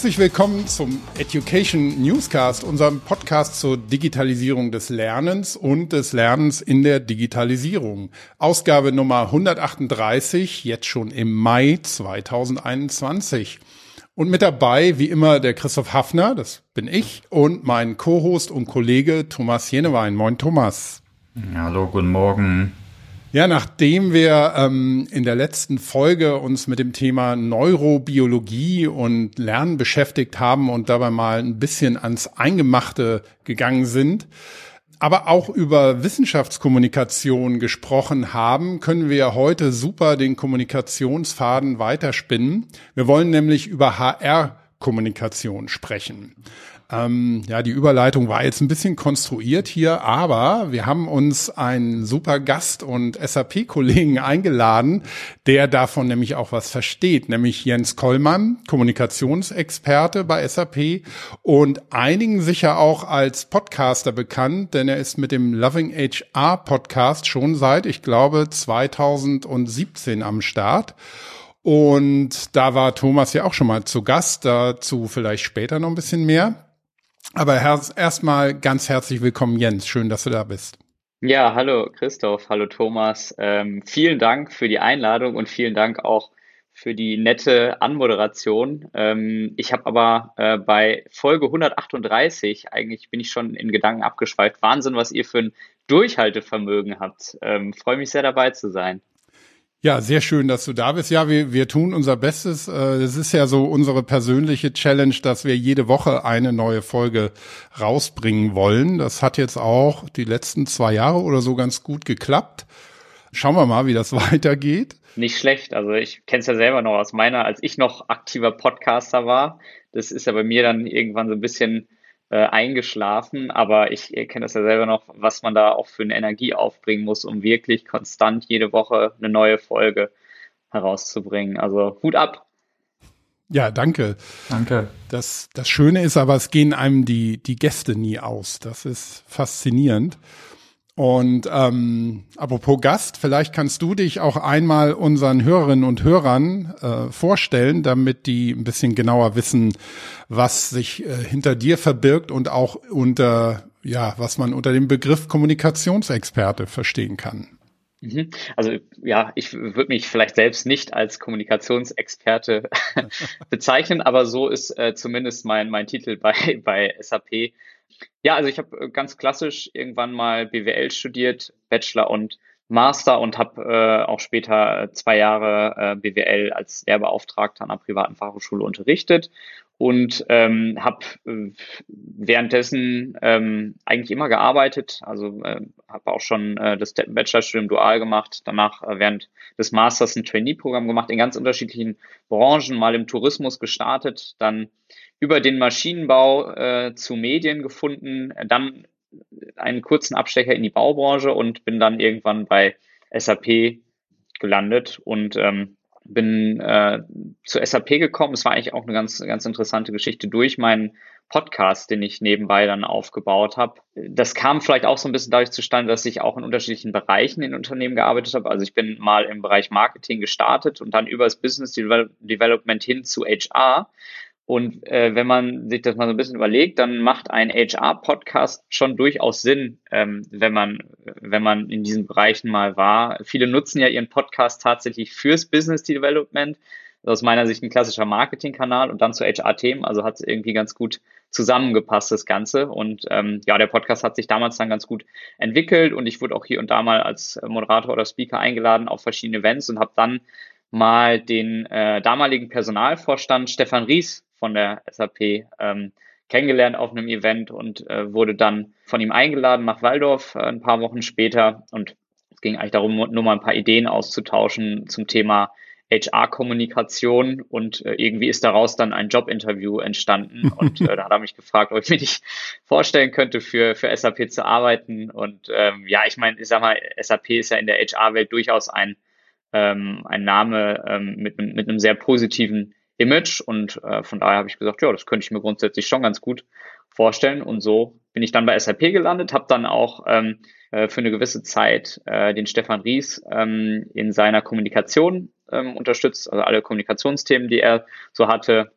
Herzlich willkommen zum Education Newscast, unserem Podcast zur Digitalisierung des Lernens und des Lernens in der Digitalisierung. Ausgabe Nummer 138, jetzt schon im Mai 2021. Und mit dabei, wie immer, der Christoph Hafner, das bin ich, und mein Co-Host und Kollege Thomas Jenewein. Moin Thomas. Hallo, guten Morgen. Ja, nachdem wir ähm, in der letzten Folge uns mit dem Thema Neurobiologie und Lernen beschäftigt haben und dabei mal ein bisschen ans Eingemachte gegangen sind, aber auch über Wissenschaftskommunikation gesprochen haben, können wir heute super den Kommunikationsfaden weiterspinnen. Wir wollen nämlich über HR-Kommunikation sprechen. Ähm, ja, die Überleitung war jetzt ein bisschen konstruiert hier, aber wir haben uns einen super Gast und SAP-Kollegen eingeladen, der davon nämlich auch was versteht, nämlich Jens Kollmann, Kommunikationsexperte bei SAP und einigen sicher auch als Podcaster bekannt, denn er ist mit dem Loving HR Podcast schon seit, ich glaube, 2017 am Start. Und da war Thomas ja auch schon mal zu Gast, dazu vielleicht später noch ein bisschen mehr. Aber erstmal ganz herzlich willkommen, Jens. Schön, dass du da bist. Ja, hallo Christoph, hallo Thomas. Ähm, vielen Dank für die Einladung und vielen Dank auch für die nette Anmoderation. Ähm, ich habe aber äh, bei Folge 138, eigentlich bin ich schon in Gedanken abgeschweift, Wahnsinn, was ihr für ein Durchhaltevermögen habt. Ähm, Freue mich sehr dabei zu sein. Ja, sehr schön, dass du da bist. Ja, wir, wir tun unser Bestes. Es ist ja so unsere persönliche Challenge, dass wir jede Woche eine neue Folge rausbringen wollen. Das hat jetzt auch die letzten zwei Jahre oder so ganz gut geklappt. Schauen wir mal, wie das weitergeht. Nicht schlecht. Also ich kenne es ja selber noch aus meiner, als ich noch aktiver Podcaster war. Das ist ja bei mir dann irgendwann so ein bisschen äh, eingeschlafen, aber ich kenne das ja selber noch, was man da auch für eine Energie aufbringen muss, um wirklich konstant jede Woche eine neue Folge herauszubringen. Also Hut ab. Ja, danke. Danke. Das, das Schöne ist aber, es gehen einem die, die Gäste nie aus. Das ist faszinierend. Und ähm, apropos Gast, vielleicht kannst du dich auch einmal unseren Hörerinnen und Hörern äh, vorstellen, damit die ein bisschen genauer wissen, was sich äh, hinter dir verbirgt und auch unter, ja, was man unter dem Begriff Kommunikationsexperte verstehen kann. Mhm. Also ja, ich würde mich vielleicht selbst nicht als Kommunikationsexperte bezeichnen, aber so ist äh, zumindest mein, mein Titel bei, bei SAP. Ja, also ich habe äh, ganz klassisch irgendwann mal BWL studiert, Bachelor und Master und habe äh, auch später zwei Jahre äh, BWL als Lehrbeauftragter an einer privaten Fachhochschule unterrichtet und ähm, habe äh, währenddessen ähm, eigentlich immer gearbeitet. Also äh, habe auch schon äh, das Bachelorstudium dual gemacht, danach äh, während des Masters ein Trainee-Programm gemacht in ganz unterschiedlichen Branchen, mal im Tourismus gestartet, dann über den Maschinenbau äh, zu Medien gefunden, dann einen kurzen Abstecher in die Baubranche und bin dann irgendwann bei SAP gelandet. Und ähm, bin äh, zu SAP gekommen. Es war eigentlich auch eine ganz, ganz interessante Geschichte durch meinen Podcast, den ich nebenbei dann aufgebaut habe. Das kam vielleicht auch so ein bisschen dadurch zustande, dass ich auch in unterschiedlichen Bereichen in Unternehmen gearbeitet habe. Also ich bin mal im Bereich Marketing gestartet und dann über das Business Development hin zu HR und äh, wenn man sich das mal so ein bisschen überlegt, dann macht ein HR-Podcast schon durchaus Sinn, ähm, wenn man, wenn man in diesen Bereichen mal war. Viele nutzen ja ihren Podcast tatsächlich fürs Business Development. Das ist aus meiner Sicht ein klassischer Marketingkanal und dann zu HR-Themen. Also hat es irgendwie ganz gut zusammengepasst, das Ganze. Und ähm, ja, der Podcast hat sich damals dann ganz gut entwickelt und ich wurde auch hier und da mal als Moderator oder Speaker eingeladen auf verschiedene Events und habe dann mal den äh, damaligen Personalvorstand Stefan Ries von der SAP ähm, kennengelernt auf einem Event und äh, wurde dann von ihm eingeladen nach Waldorf äh, ein paar Wochen später. Und es ging eigentlich darum, nur mal ein paar Ideen auszutauschen zum Thema HR-Kommunikation und äh, irgendwie ist daraus dann ein Jobinterview entstanden. Und äh, da hat er mich gefragt, ob ich mir nicht vorstellen könnte, für, für SAP zu arbeiten. Und ähm, ja, ich meine, ich sag mal, SAP ist ja in der HR-Welt durchaus ein, ähm, ein Name ähm, mit, mit einem sehr positiven Image und äh, von daher habe ich gesagt, ja, das könnte ich mir grundsätzlich schon ganz gut vorstellen. Und so bin ich dann bei SAP gelandet, habe dann auch ähm, äh, für eine gewisse Zeit äh, den Stefan Ries ähm, in seiner Kommunikation ähm, unterstützt, also alle Kommunikationsthemen, die er so hatte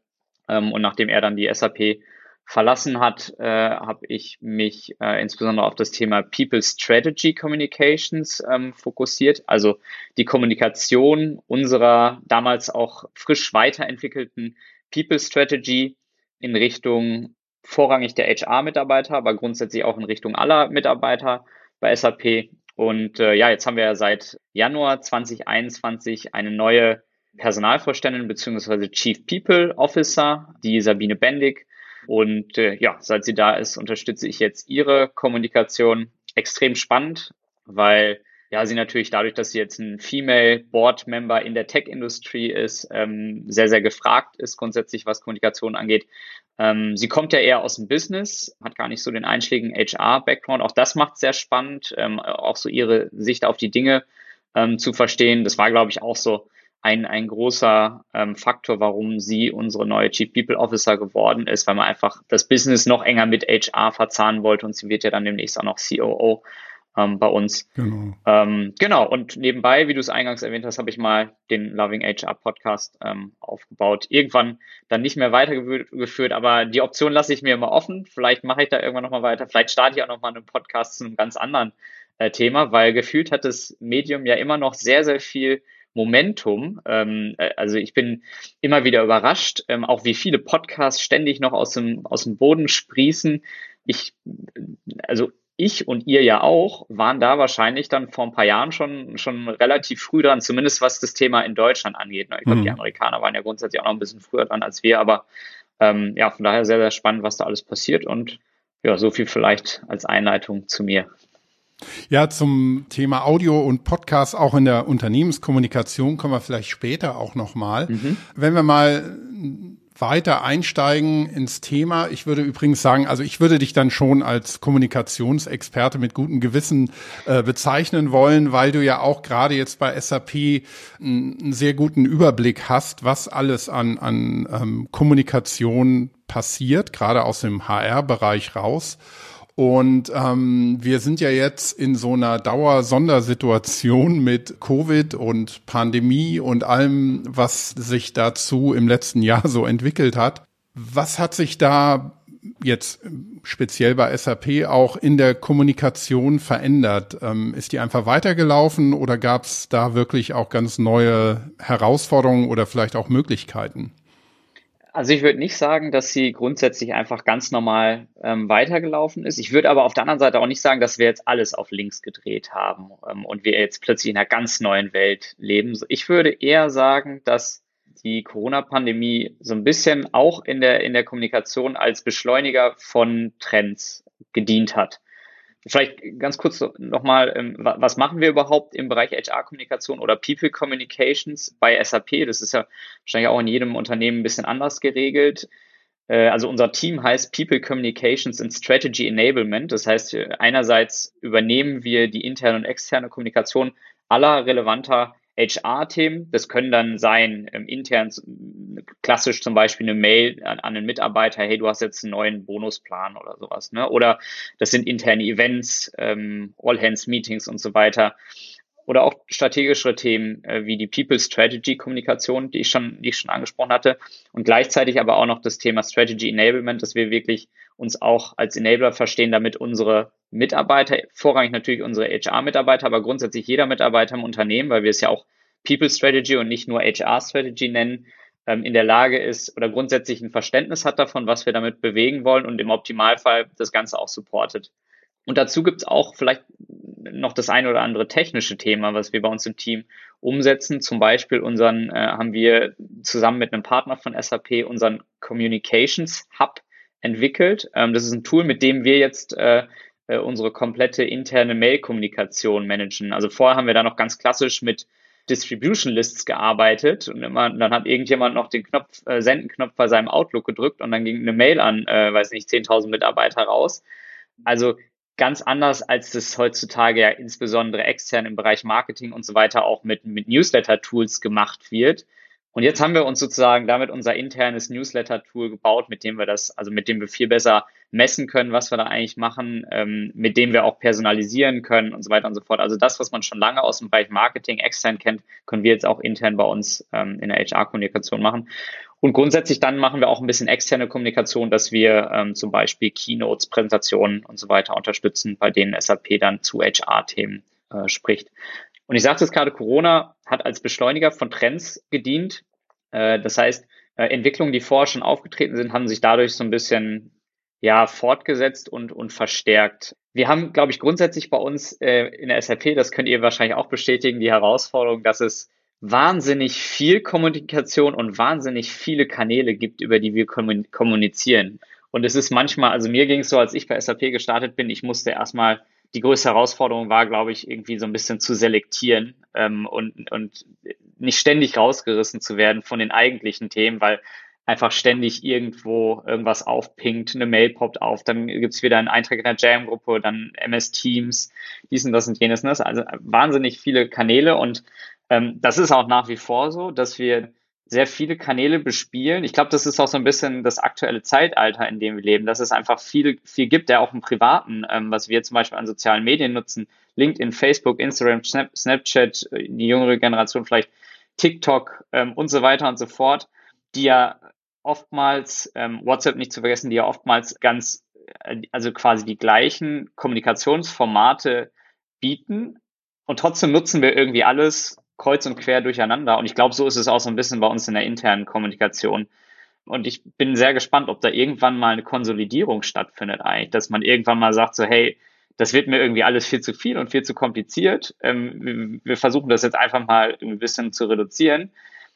Ähm, und nachdem er dann die SAP verlassen hat, äh, habe ich mich äh, insbesondere auf das Thema People Strategy Communications ähm, fokussiert, also die Kommunikation unserer damals auch frisch weiterentwickelten People Strategy in Richtung vorrangig der HR-Mitarbeiter, aber grundsätzlich auch in Richtung aller Mitarbeiter bei SAP. Und äh, ja, jetzt haben wir ja seit Januar 2021 eine neue Personalvorständin bzw. Chief People Officer, die Sabine Bendig. Und äh, ja, seit sie da ist, unterstütze ich jetzt ihre Kommunikation. Extrem spannend, weil ja, sie natürlich dadurch, dass sie jetzt ein Female Board Member in der Tech-Industrie ist, ähm, sehr, sehr gefragt ist grundsätzlich, was Kommunikation angeht. Ähm, sie kommt ja eher aus dem Business, hat gar nicht so den einschlägigen HR-Background. Auch das macht sehr spannend, ähm, auch so ihre Sicht auf die Dinge ähm, zu verstehen. Das war, glaube ich, auch so ein, ein großer ähm, Faktor, warum sie unsere neue Chief People Officer geworden ist, weil man einfach das Business noch enger mit HR verzahnen wollte und sie wird ja dann demnächst auch noch COO ähm, bei uns. Genau. Ähm, genau, und nebenbei, wie du es eingangs erwähnt hast, habe ich mal den Loving HR Podcast ähm, aufgebaut. Irgendwann dann nicht mehr weitergeführt, aber die Option lasse ich mir immer offen. Vielleicht mache ich da irgendwann nochmal weiter. Vielleicht starte ich auch nochmal einen Podcast zu einem ganz anderen äh, Thema, weil gefühlt hat das Medium ja immer noch sehr, sehr viel Momentum. Ähm, äh, also ich bin immer wieder überrascht, ähm, auch wie viele Podcasts ständig noch aus dem, aus dem Boden sprießen. Ich, also ich und ihr ja auch, waren da wahrscheinlich dann vor ein paar Jahren schon, schon relativ früh dran, zumindest was das Thema in Deutschland angeht. Ich glaube, mhm. die Amerikaner waren ja grundsätzlich auch noch ein bisschen früher dran als wir, aber ähm, ja, von daher sehr, sehr spannend, was da alles passiert und ja, so viel vielleicht als Einleitung zu mir. Ja, zum Thema Audio und Podcast auch in der Unternehmenskommunikation kommen wir vielleicht später auch nochmal. Mhm. Wenn wir mal weiter einsteigen ins Thema. Ich würde übrigens sagen, also ich würde dich dann schon als Kommunikationsexperte mit gutem Gewissen äh, bezeichnen wollen, weil du ja auch gerade jetzt bei SAP einen sehr guten Überblick hast, was alles an, an ähm, Kommunikation passiert, gerade aus dem HR-Bereich raus. Und ähm, wir sind ja jetzt in so einer Dauersondersituation mit Covid und Pandemie und allem, was sich dazu im letzten Jahr so entwickelt hat. Was hat sich da jetzt speziell bei SAP auch in der Kommunikation verändert? Ähm, ist die einfach weitergelaufen oder gab es da wirklich auch ganz neue Herausforderungen oder vielleicht auch Möglichkeiten? Also ich würde nicht sagen, dass sie grundsätzlich einfach ganz normal ähm, weitergelaufen ist. Ich würde aber auf der anderen Seite auch nicht sagen, dass wir jetzt alles auf links gedreht haben ähm, und wir jetzt plötzlich in einer ganz neuen Welt leben. Ich würde eher sagen, dass die Corona-Pandemie so ein bisschen auch in der, in der Kommunikation als Beschleuniger von Trends gedient hat. Vielleicht ganz kurz nochmal, ähm, was machen wir überhaupt im Bereich HR-Kommunikation oder People Communications bei SAP? Das ist ja wahrscheinlich auch in jedem Unternehmen ein bisschen anders geregelt. Äh, also unser Team heißt People Communications and Strategy Enablement. Das heißt, einerseits übernehmen wir die interne und externe Kommunikation aller relevanter HR-Themen. Das können dann sein, ähm, intern klassisch zum Beispiel eine Mail an, an einen Mitarbeiter, hey, du hast jetzt einen neuen Bonusplan oder sowas. Ne? Oder das sind interne Events, ähm, All-Hands-Meetings und so weiter. Oder auch strategischere Themen äh, wie die People Strategy Kommunikation, die ich schon, die ich schon angesprochen hatte. Und gleichzeitig aber auch noch das Thema Strategy Enablement, dass wir wirklich uns auch als Enabler verstehen, damit unsere Mitarbeiter, vorrangig natürlich unsere HR-Mitarbeiter, aber grundsätzlich jeder Mitarbeiter im Unternehmen, weil wir es ja auch People Strategy und nicht nur HR Strategy nennen, ähm, in der Lage ist oder grundsätzlich ein Verständnis hat davon, was wir damit bewegen wollen und im Optimalfall das Ganze auch supportet. Und dazu gibt es auch vielleicht noch das eine oder andere technische Thema, was wir bei uns im Team umsetzen. Zum Beispiel unseren äh, haben wir zusammen mit einem Partner von SAP unseren Communications Hub entwickelt. Ähm, das ist ein Tool, mit dem wir jetzt äh, äh, unsere komplette interne Mail-Kommunikation managen. Also vorher haben wir da noch ganz klassisch mit Distribution Lists gearbeitet und immer, dann hat irgendjemand noch den Knopf, äh, Senden-Knopf bei seinem Outlook gedrückt und dann ging eine Mail an, äh, weiß nicht, 10.000 Mitarbeiter raus. Also ganz anders, als das heutzutage ja insbesondere extern im Bereich Marketing und so weiter auch mit, mit Newsletter-Tools gemacht wird. Und jetzt haben wir uns sozusagen damit unser internes Newsletter-Tool gebaut, mit dem wir das, also mit dem wir viel besser messen können, was wir da eigentlich machen, ähm, mit dem wir auch personalisieren können und so weiter und so fort. Also das, was man schon lange aus dem Bereich Marketing extern kennt, können wir jetzt auch intern bei uns ähm, in der HR-Kommunikation machen. Und grundsätzlich dann machen wir auch ein bisschen externe Kommunikation, dass wir ähm, zum Beispiel Keynotes, Präsentationen und so weiter unterstützen, bei denen SAP dann zu HR-Themen äh, spricht. Und ich sagte es gerade, Corona hat als Beschleuniger von Trends gedient. Äh, das heißt, äh, Entwicklungen, die vorher schon aufgetreten sind, haben sich dadurch so ein bisschen ja, fortgesetzt und, und verstärkt. Wir haben, glaube ich, grundsätzlich bei uns äh, in der SAP, das könnt ihr wahrscheinlich auch bestätigen, die Herausforderung, dass es wahnsinnig viel Kommunikation und wahnsinnig viele Kanäle gibt, über die wir kommunizieren. Und es ist manchmal, also mir ging es so, als ich bei SAP gestartet bin, ich musste erstmal, die größte Herausforderung war, glaube ich, irgendwie so ein bisschen zu selektieren ähm, und, und nicht ständig rausgerissen zu werden von den eigentlichen Themen, weil einfach ständig irgendwo irgendwas aufpinkt, eine Mail poppt auf, dann gibt's wieder einen Eintrag in der Jam-Gruppe, dann MS Teams, dies und das und jenes. Ne? Also wahnsinnig viele Kanäle und ähm, das ist auch nach wie vor so, dass wir sehr viele Kanäle bespielen. Ich glaube, das ist auch so ein bisschen das aktuelle Zeitalter, in dem wir leben, dass es einfach viel, viel gibt, der auch im Privaten, ähm, was wir zum Beispiel an sozialen Medien nutzen, LinkedIn, Facebook, Instagram, Snap, Snapchat, äh, die jüngere Generation vielleicht TikTok ähm, und so weiter und so fort, die ja oftmals, ähm, WhatsApp nicht zu vergessen, die ja oftmals ganz, äh, also quasi die gleichen Kommunikationsformate bieten. Und trotzdem nutzen wir irgendwie alles kreuz und quer durcheinander. Und ich glaube, so ist es auch so ein bisschen bei uns in der internen Kommunikation. Und ich bin sehr gespannt, ob da irgendwann mal eine Konsolidierung stattfindet eigentlich, dass man irgendwann mal sagt so, hey, das wird mir irgendwie alles viel zu viel und viel zu kompliziert. Ähm, wir versuchen das jetzt einfach mal ein bisschen zu reduzieren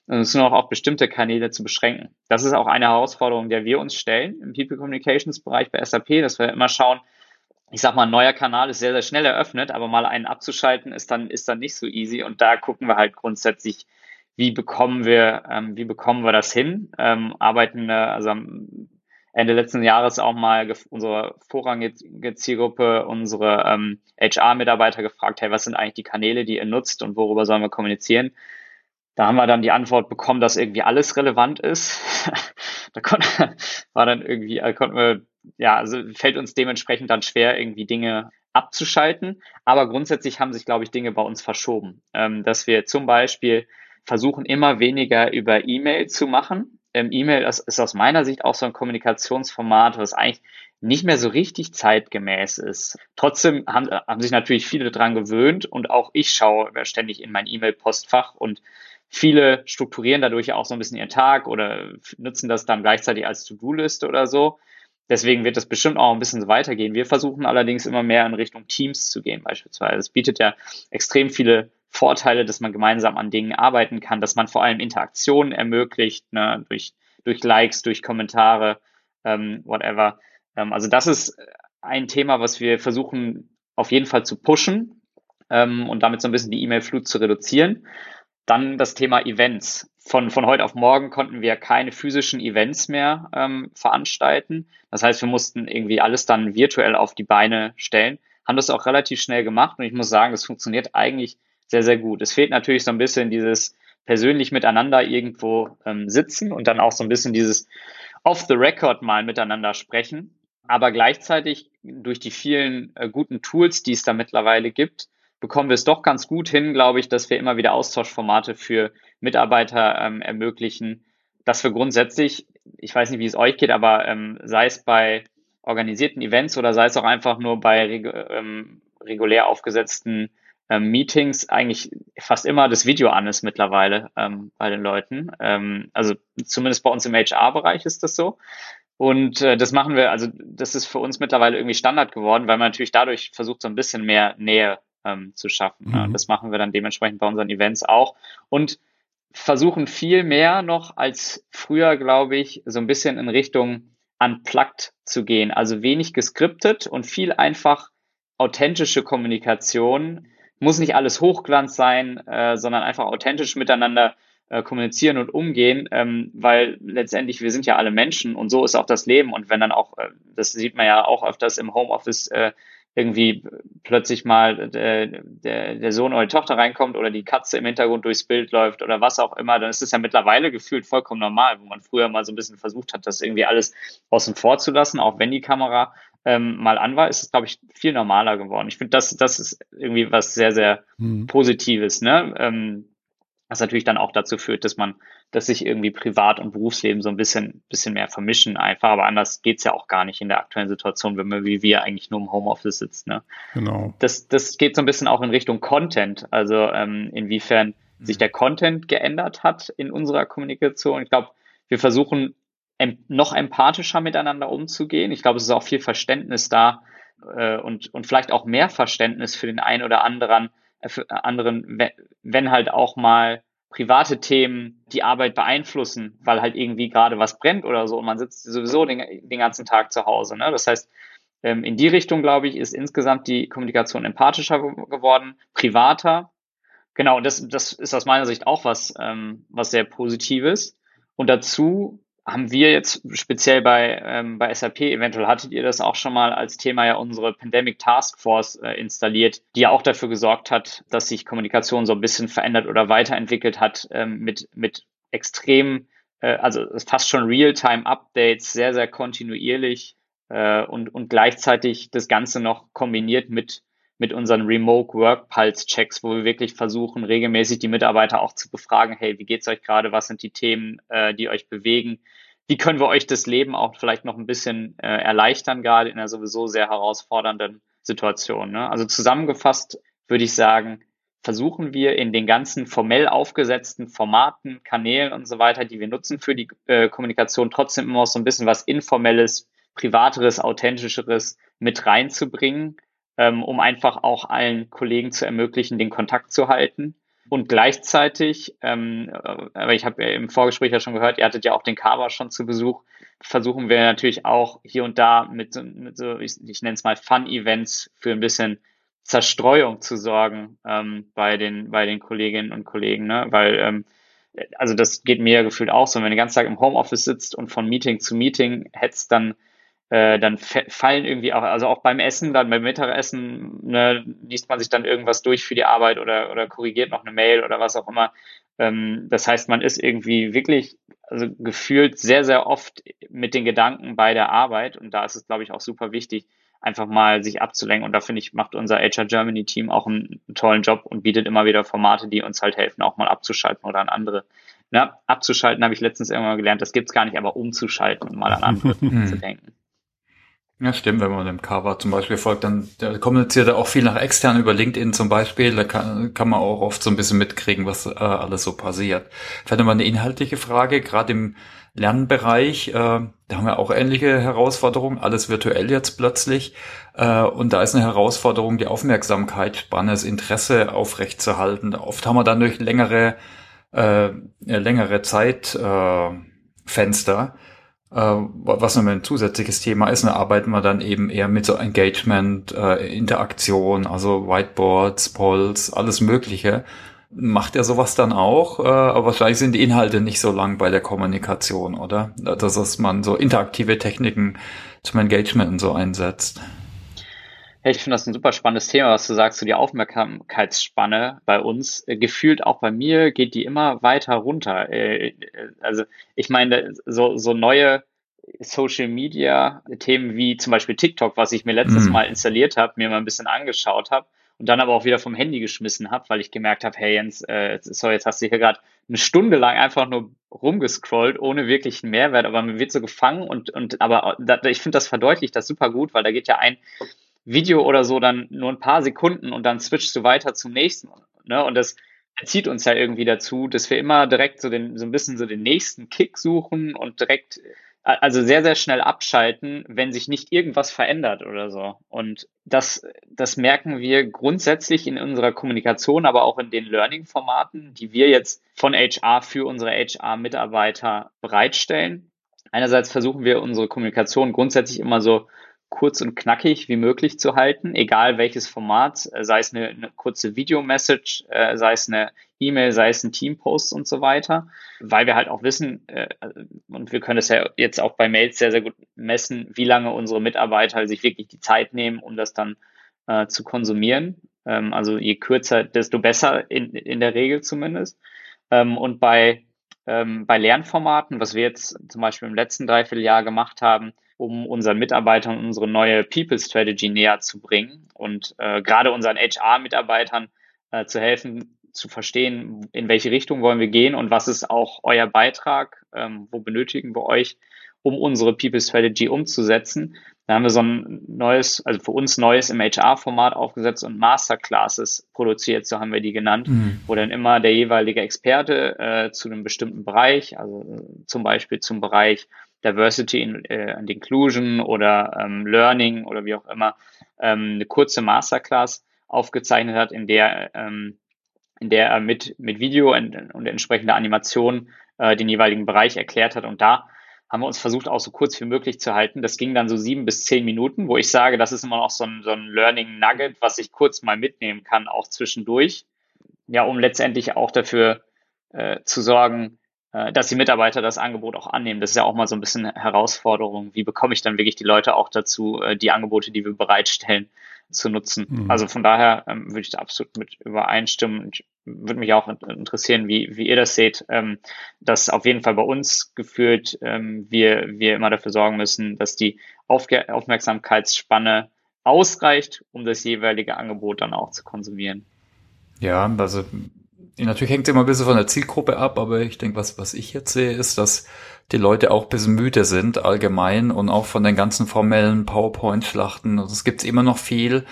und es nur noch auf bestimmte Kanäle zu beschränken. Das ist auch eine Herausforderung, der wir uns stellen im People Communications Bereich bei SAP, dass wir immer schauen, ich sag mal, ein neuer Kanal ist sehr, sehr schnell eröffnet, aber mal einen abzuschalten ist dann, ist dann nicht so easy. Und da gucken wir halt grundsätzlich, wie bekommen wir, ähm, wie bekommen wir das hin? Ähm, arbeiten, äh, also am Ende letzten Jahres auch mal unsere vorrangige Zielgruppe, unsere ähm, HR-Mitarbeiter gefragt, hey, was sind eigentlich die Kanäle, die ihr nutzt und worüber sollen wir kommunizieren? Da haben wir dann die Antwort bekommen, dass irgendwie alles relevant ist. da konnte, war dann irgendwie, äh, konnten wir ja, also fällt uns dementsprechend dann schwer, irgendwie Dinge abzuschalten. Aber grundsätzlich haben sich, glaube ich, Dinge bei uns verschoben. Ähm, dass wir zum Beispiel versuchen, immer weniger über E-Mail zu machen. Ähm, E-Mail ist, aus meiner Sicht auch so ein Kommunikationsformat, was eigentlich nicht mehr so richtig zeitgemäß ist. Trotzdem haben, haben sich natürlich viele dran gewöhnt und auch ich schaue ständig in mein E-Mail-Postfach und viele strukturieren dadurch auch so ein bisschen ihren Tag oder nutzen das dann gleichzeitig als To-Do-Liste oder so. Deswegen wird das bestimmt auch ein bisschen so weitergehen. Wir versuchen allerdings immer mehr in Richtung Teams zu gehen, beispielsweise. Es bietet ja extrem viele Vorteile, dass man gemeinsam an Dingen arbeiten kann, dass man vor allem Interaktionen ermöglicht, ne, durch, durch Likes, durch Kommentare, ähm, whatever. Ähm, also das ist ein Thema, was wir versuchen auf jeden Fall zu pushen ähm, und damit so ein bisschen die E-Mail-Flut zu reduzieren. Dann das Thema Events von, von heute auf morgen konnten wir keine physischen Events mehr ähm, veranstalten. Das heißt, wir mussten irgendwie alles dann virtuell auf die Beine stellen, haben das auch relativ schnell gemacht und ich muss sagen, das funktioniert eigentlich sehr, sehr gut. Es fehlt natürlich so ein bisschen dieses persönlich miteinander irgendwo ähm, sitzen und dann auch so ein bisschen dieses off the record mal miteinander sprechen. Aber gleichzeitig durch die vielen äh, guten Tools, die es da mittlerweile gibt, bekommen wir es doch ganz gut hin, glaube ich, dass wir immer wieder Austauschformate für Mitarbeiter ähm, ermöglichen, dass wir grundsätzlich, ich weiß nicht, wie es euch geht, aber ähm, sei es bei organisierten Events oder sei es auch einfach nur bei reg ähm, regulär aufgesetzten ähm, Meetings eigentlich fast immer das Video an ist mittlerweile ähm, bei den Leuten. Ähm, also zumindest bei uns im HR-Bereich ist das so. Und äh, das machen wir, also das ist für uns mittlerweile irgendwie Standard geworden, weil man natürlich dadurch versucht, so ein bisschen mehr Nähe ähm, zu schaffen. Mhm. Das machen wir dann dementsprechend bei unseren Events auch. Und versuchen viel mehr noch als früher, glaube ich, so ein bisschen in Richtung unplugged zu gehen. Also wenig geskriptet und viel einfach authentische Kommunikation. Muss nicht alles Hochglanz sein, äh, sondern einfach authentisch miteinander äh, kommunizieren und umgehen, ähm, weil letztendlich wir sind ja alle Menschen und so ist auch das Leben. Und wenn dann auch, äh, das sieht man ja auch öfters im Homeoffice, äh, irgendwie plötzlich mal der, der, der Sohn oder die Tochter reinkommt oder die Katze im Hintergrund durchs Bild läuft oder was auch immer, dann ist es ja mittlerweile gefühlt vollkommen normal, wo man früher mal so ein bisschen versucht hat, das irgendwie alles außen vor zu lassen, auch wenn die Kamera ähm, mal an war, ist es, glaube ich, viel normaler geworden. Ich finde, das, das ist irgendwie was sehr, sehr mhm. Positives. Ne? Ähm, Was natürlich dann auch dazu führt, dass man, dass sich irgendwie Privat- und Berufsleben so ein bisschen, bisschen mehr vermischen einfach. Aber anders geht's ja auch gar nicht in der aktuellen Situation, wenn man wie wir eigentlich nur im Homeoffice sitzt. Ne? Genau. Das, das geht so ein bisschen auch in Richtung Content. Also ähm, inwiefern mhm. sich der Content geändert hat in unserer Kommunikation. Ich glaube, wir versuchen noch empathischer miteinander umzugehen. Ich glaube, es ist auch viel Verständnis da äh, und, und vielleicht auch mehr Verständnis für den einen oder anderen, äh, für anderen, wenn halt auch mal private Themen die Arbeit beeinflussen, weil halt irgendwie gerade was brennt oder so und man sitzt sowieso den, den ganzen Tag zu Hause. Ne? Das heißt, ähm, in die Richtung, glaube ich, ist insgesamt die Kommunikation empathischer geworden, privater. Genau, und das, das ist aus meiner Sicht auch was, ähm, was sehr Positives. Und dazu haben wir jetzt speziell bei, ähm, bei SAP, eventuell hattet ihr das auch schon mal als Thema ja unsere Pandemic Task Force äh, installiert, die ja auch dafür gesorgt hat, dass sich Kommunikation so ein bisschen verändert oder weiterentwickelt hat ähm, mit, mit extrem, äh, also fast schon Real-Time-Updates, sehr, sehr kontinuierlich äh, und, und gleichzeitig das Ganze noch kombiniert mit mit unseren Remote Work Pulse Checks, wo wir wirklich versuchen, regelmäßig die Mitarbeiter auch zu befragen, hey, wie geht's euch gerade? Was sind die Themen, äh, die euch bewegen? Wie können wir euch das Leben auch vielleicht noch ein bisschen äh, erleichtern, gerade in einer sowieso sehr herausfordernden Situation? Ne? Also zusammengefasst würde ich sagen, versuchen wir in den ganzen formell aufgesetzten Formaten, Kanälen und so weiter, die wir nutzen für die äh, Kommunikation, trotzdem immer so ein bisschen was Informelles, Privateres, Authentischeres mit reinzubringen ähm, um einfach auch allen Kollegen zu ermöglichen, den Kontakt zu halten. Und gleichzeitig, ähm, aber ich habe im Vorgespräch ja schon gehört, ihr hattet ja auch den Kava schon zu Besuch, versuchen wir natürlich auch hier und da mit, mit so, ich, ich nenne es mal Fun-Events für ein bisschen Zerstreuung zu sorgen ähm, bei den bei den Kolleginnen und Kollegen, ne? Weil ähm, also das geht mir ja gefühlt auch so, wenn du den ganzen Tag im Homeoffice sitzt und von Meeting zu Meeting hetzt, dann äh, dann fallen irgendwie auch, also auch beim Essen, dann beim Mittagessen, ne, liest man sich dann irgendwas durch für die Arbeit oder, oder korrigiert noch eine Mail oder was auch immer. Ähm, das heißt, man ist irgendwie wirklich, also gefühlt sehr, sehr oft mit den Gedanken bei der Arbeit und da ist es, glaube ich, auch super wichtig, einfach mal sich abzulenken. Und da finde ich, macht unser HR Germany Team auch einen, tollen Job und bietet immer wieder Formate, die uns halt helfen, auch mal abzuschalten oder an andere. Na, abzuschalten habe ich letztens irgendwann gelernt, das gibt's gar nicht, aber umzuschalten und mal an andere zu denken. Ja, stimmt, wenn man dem Cover zum Beispiel folgt, dann kommuniziert er auch viel nach extern über LinkedIn zum Beispiel. Da kann, kann man auch oft so ein bisschen mitkriegen, was äh, alles so passiert. Vielleicht nochmal eine inhaltliche Frage, gerade im Lernbereich, äh, da haben wir auch ähnliche Herausforderungen, alles virtuell jetzt plötzlich. Äh, und da ist eine Herausforderung, die Aufmerksamkeit, spannendes Interesse aufrechtzuerhalten. Oft haben wir dann durch längere, äh, längere Zeitfenster. Äh, Fenster, was noch ein zusätzliches Thema ist, da arbeiten wir dann eben eher mit so Engagement, äh, Interaktion, also Whiteboards, Polls, alles Mögliche. Macht er sowas dann auch? Äh, aber wahrscheinlich sind die Inhalte nicht so lang bei der Kommunikation, oder? Dass man so interaktive Techniken zum Engagement und so einsetzt. Ja, ich finde das ein super spannendes Thema, was du sagst, so die Aufmerksamkeitsspanne bei uns. Äh, gefühlt auch bei mir geht die immer weiter runter. Äh, äh, also ich meine, so, so neue Social Media Themen wie zum Beispiel TikTok, was ich mir letztes mhm. Mal installiert habe, mir mal ein bisschen angeschaut habe und dann aber auch wieder vom Handy geschmissen habe, weil ich gemerkt habe, hey Jens, äh, so jetzt hast du hier gerade eine Stunde lang einfach nur rumgescrollt, ohne wirklichen Mehrwert, aber man wird so gefangen und, und aber da, ich finde das verdeutlicht das super gut, weil da geht ja ein Video oder so dann nur ein paar Sekunden und dann switchst du weiter zum nächsten. Ne? Und das zieht uns ja irgendwie dazu, dass wir immer direkt so, den, so ein bisschen so den nächsten Kick suchen und direkt, also sehr, sehr schnell abschalten, wenn sich nicht irgendwas verändert oder so. Und das, das merken wir grundsätzlich in unserer Kommunikation, aber auch in den Learning-Formaten, die wir jetzt von HR für unsere HR-Mitarbeiter bereitstellen. Einerseits versuchen wir unsere Kommunikation grundsätzlich immer so kurz und knackig wie möglich zu halten, egal welches Format, äh, sei es eine, eine kurze Video-Message, äh, sei es eine E-Mail, sei es ein Team-Post und so weiter, weil wir halt auch wissen, äh, und wir können das ja jetzt auch bei Mails sehr, sehr gut messen, wie lange unsere Mitarbeiter sich wirklich die Zeit nehmen, um das dann äh, zu konsumieren. Ähm, also je kürzer, desto besser in, in der Regel zumindest. Ähm, und bei, ähm, bei Lernformaten, was wir jetzt zum Beispiel im letzten Dreivierteljahr gemacht haben, um unseren Mitarbeitern unsere neue People Strategy näher zu bringen und äh, gerade unseren HR-Mitarbeitern äh, zu helfen, zu verstehen, in welche Richtung wollen wir gehen und was ist auch euer Beitrag, ähm, wo benötigen wir euch, um unsere People Strategy umzusetzen. Da haben wir so ein neues, also für uns neues im HR-Format aufgesetzt und Masterclasses produziert, so haben wir die genannt, mhm. wo dann immer der jeweilige Experte äh, zu einem bestimmten Bereich, also äh, zum Beispiel zum Bereich Diversity and, äh, and Inclusion oder ähm, Learning oder wie auch immer, ähm, eine kurze Masterclass aufgezeichnet hat, in der, ähm, in der er mit, mit Video und, und entsprechender Animation äh, den jeweiligen Bereich erklärt hat. Und da haben wir uns versucht, auch so kurz wie möglich zu halten. Das ging dann so sieben bis zehn Minuten, wo ich sage, das ist immer noch so ein, so ein Learning Nugget, was ich kurz mal mitnehmen kann, auch zwischendurch. Ja, um letztendlich auch dafür äh, zu sorgen, dass die Mitarbeiter das Angebot auch annehmen. Das ist ja auch mal so ein bisschen Herausforderung. Wie bekomme ich dann wirklich die Leute auch dazu, äh, die Angebote, die wir bereitstellen, zu nutzen? Mhm. Also von daher ähm, würde ich da absolut mit übereinstimmen. Ich würde mich auch interessieren, wie, wie ihr das seht, ähm, dass auf jeden Fall bei uns geführt ähm, wir, wir immer dafür sorgen müssen, dass die Aufge Aufmerksamkeitsspanne ausreicht, um das jeweilige Angebot dann auch zu konsumieren. Ja, also natürlich hängt es immer ein bisschen von der Zielgruppe ab, aber ich denke, was, was ich jetzt sehe, ist, dass die Leute auch ein bisschen müde sind allgemein und auch von den ganzen formellen PowerPoint-Schlachten. Also es gibt immer noch viel,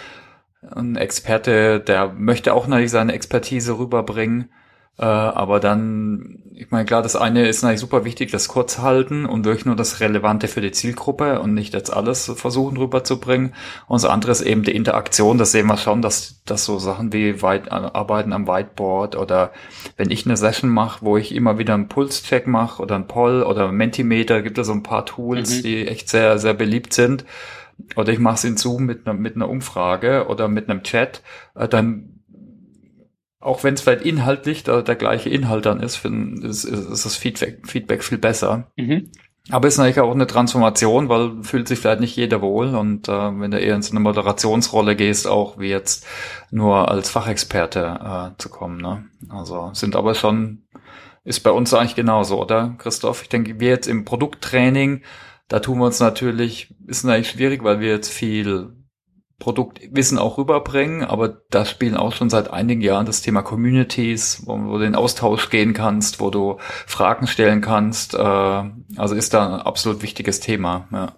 ein Experte, der möchte auch natürlich seine Expertise rüberbringen. Äh, aber dann, ich meine, klar, das eine ist natürlich super wichtig, das kurz halten und wirklich nur das Relevante für die Zielgruppe und nicht jetzt alles versuchen rüberzubringen. Und das andere ist eben die Interaktion. Das sehen wir schon, dass, dass so Sachen wie weit, Arbeiten am Whiteboard oder wenn ich eine Session mache, wo ich immer wieder einen Pulscheck mache oder einen Poll oder Mentimeter, gibt es so ein paar Tools, mhm. die echt sehr, sehr beliebt sind oder ich mache es in Zoom mit einer, mit einer Umfrage oder mit einem Chat, äh, dann auch wenn es vielleicht inhaltlich der, der gleiche Inhalt dann ist, find, ist, ist, ist das Feedback, Feedback viel besser. Mhm. Aber ist natürlich auch eine Transformation, weil fühlt sich vielleicht nicht jeder wohl und äh, wenn du eher in so eine Moderationsrolle gehst, auch wie jetzt nur als Fachexperte äh, zu kommen. Ne? Also sind aber schon, ist bei uns eigentlich genauso, oder Christoph? Ich denke, wir jetzt im Produkttraining da tun wir uns natürlich, ist natürlich schwierig, weil wir jetzt viel Produktwissen auch rüberbringen, aber da spielen auch schon seit einigen Jahren das Thema Communities, wo, du in Austausch gehen kannst, wo du Fragen stellen kannst. Äh, also ist da ein absolut wichtiges Thema. Ja.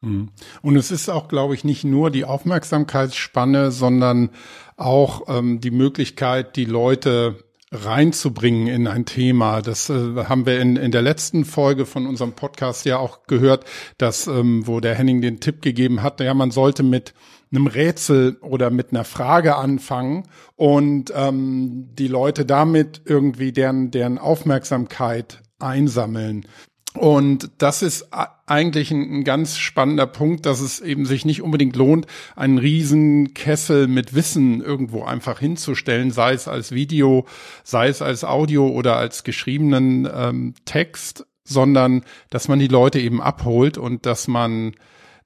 Mhm. Und es ist auch, glaube ich, nicht nur die Aufmerksamkeitsspanne, sondern auch ähm, die Möglichkeit, die Leute reinzubringen in ein Thema. Das äh, haben wir in, in der letzten Folge von unserem Podcast ja auch gehört, dass, ähm, wo der Henning den Tipp gegeben hat, ja, man sollte mit einem Rätsel oder mit einer Frage anfangen und ähm, die Leute damit irgendwie deren, deren Aufmerksamkeit einsammeln. Und das ist eigentlich ein, ein, ganz spannender Punkt, dass es eben sich nicht unbedingt lohnt, einen riesen Kessel mit Wissen irgendwo einfach hinzustellen, sei es als Video, sei es als Audio oder als geschriebenen ähm, Text, sondern dass man die Leute eben abholt und dass man,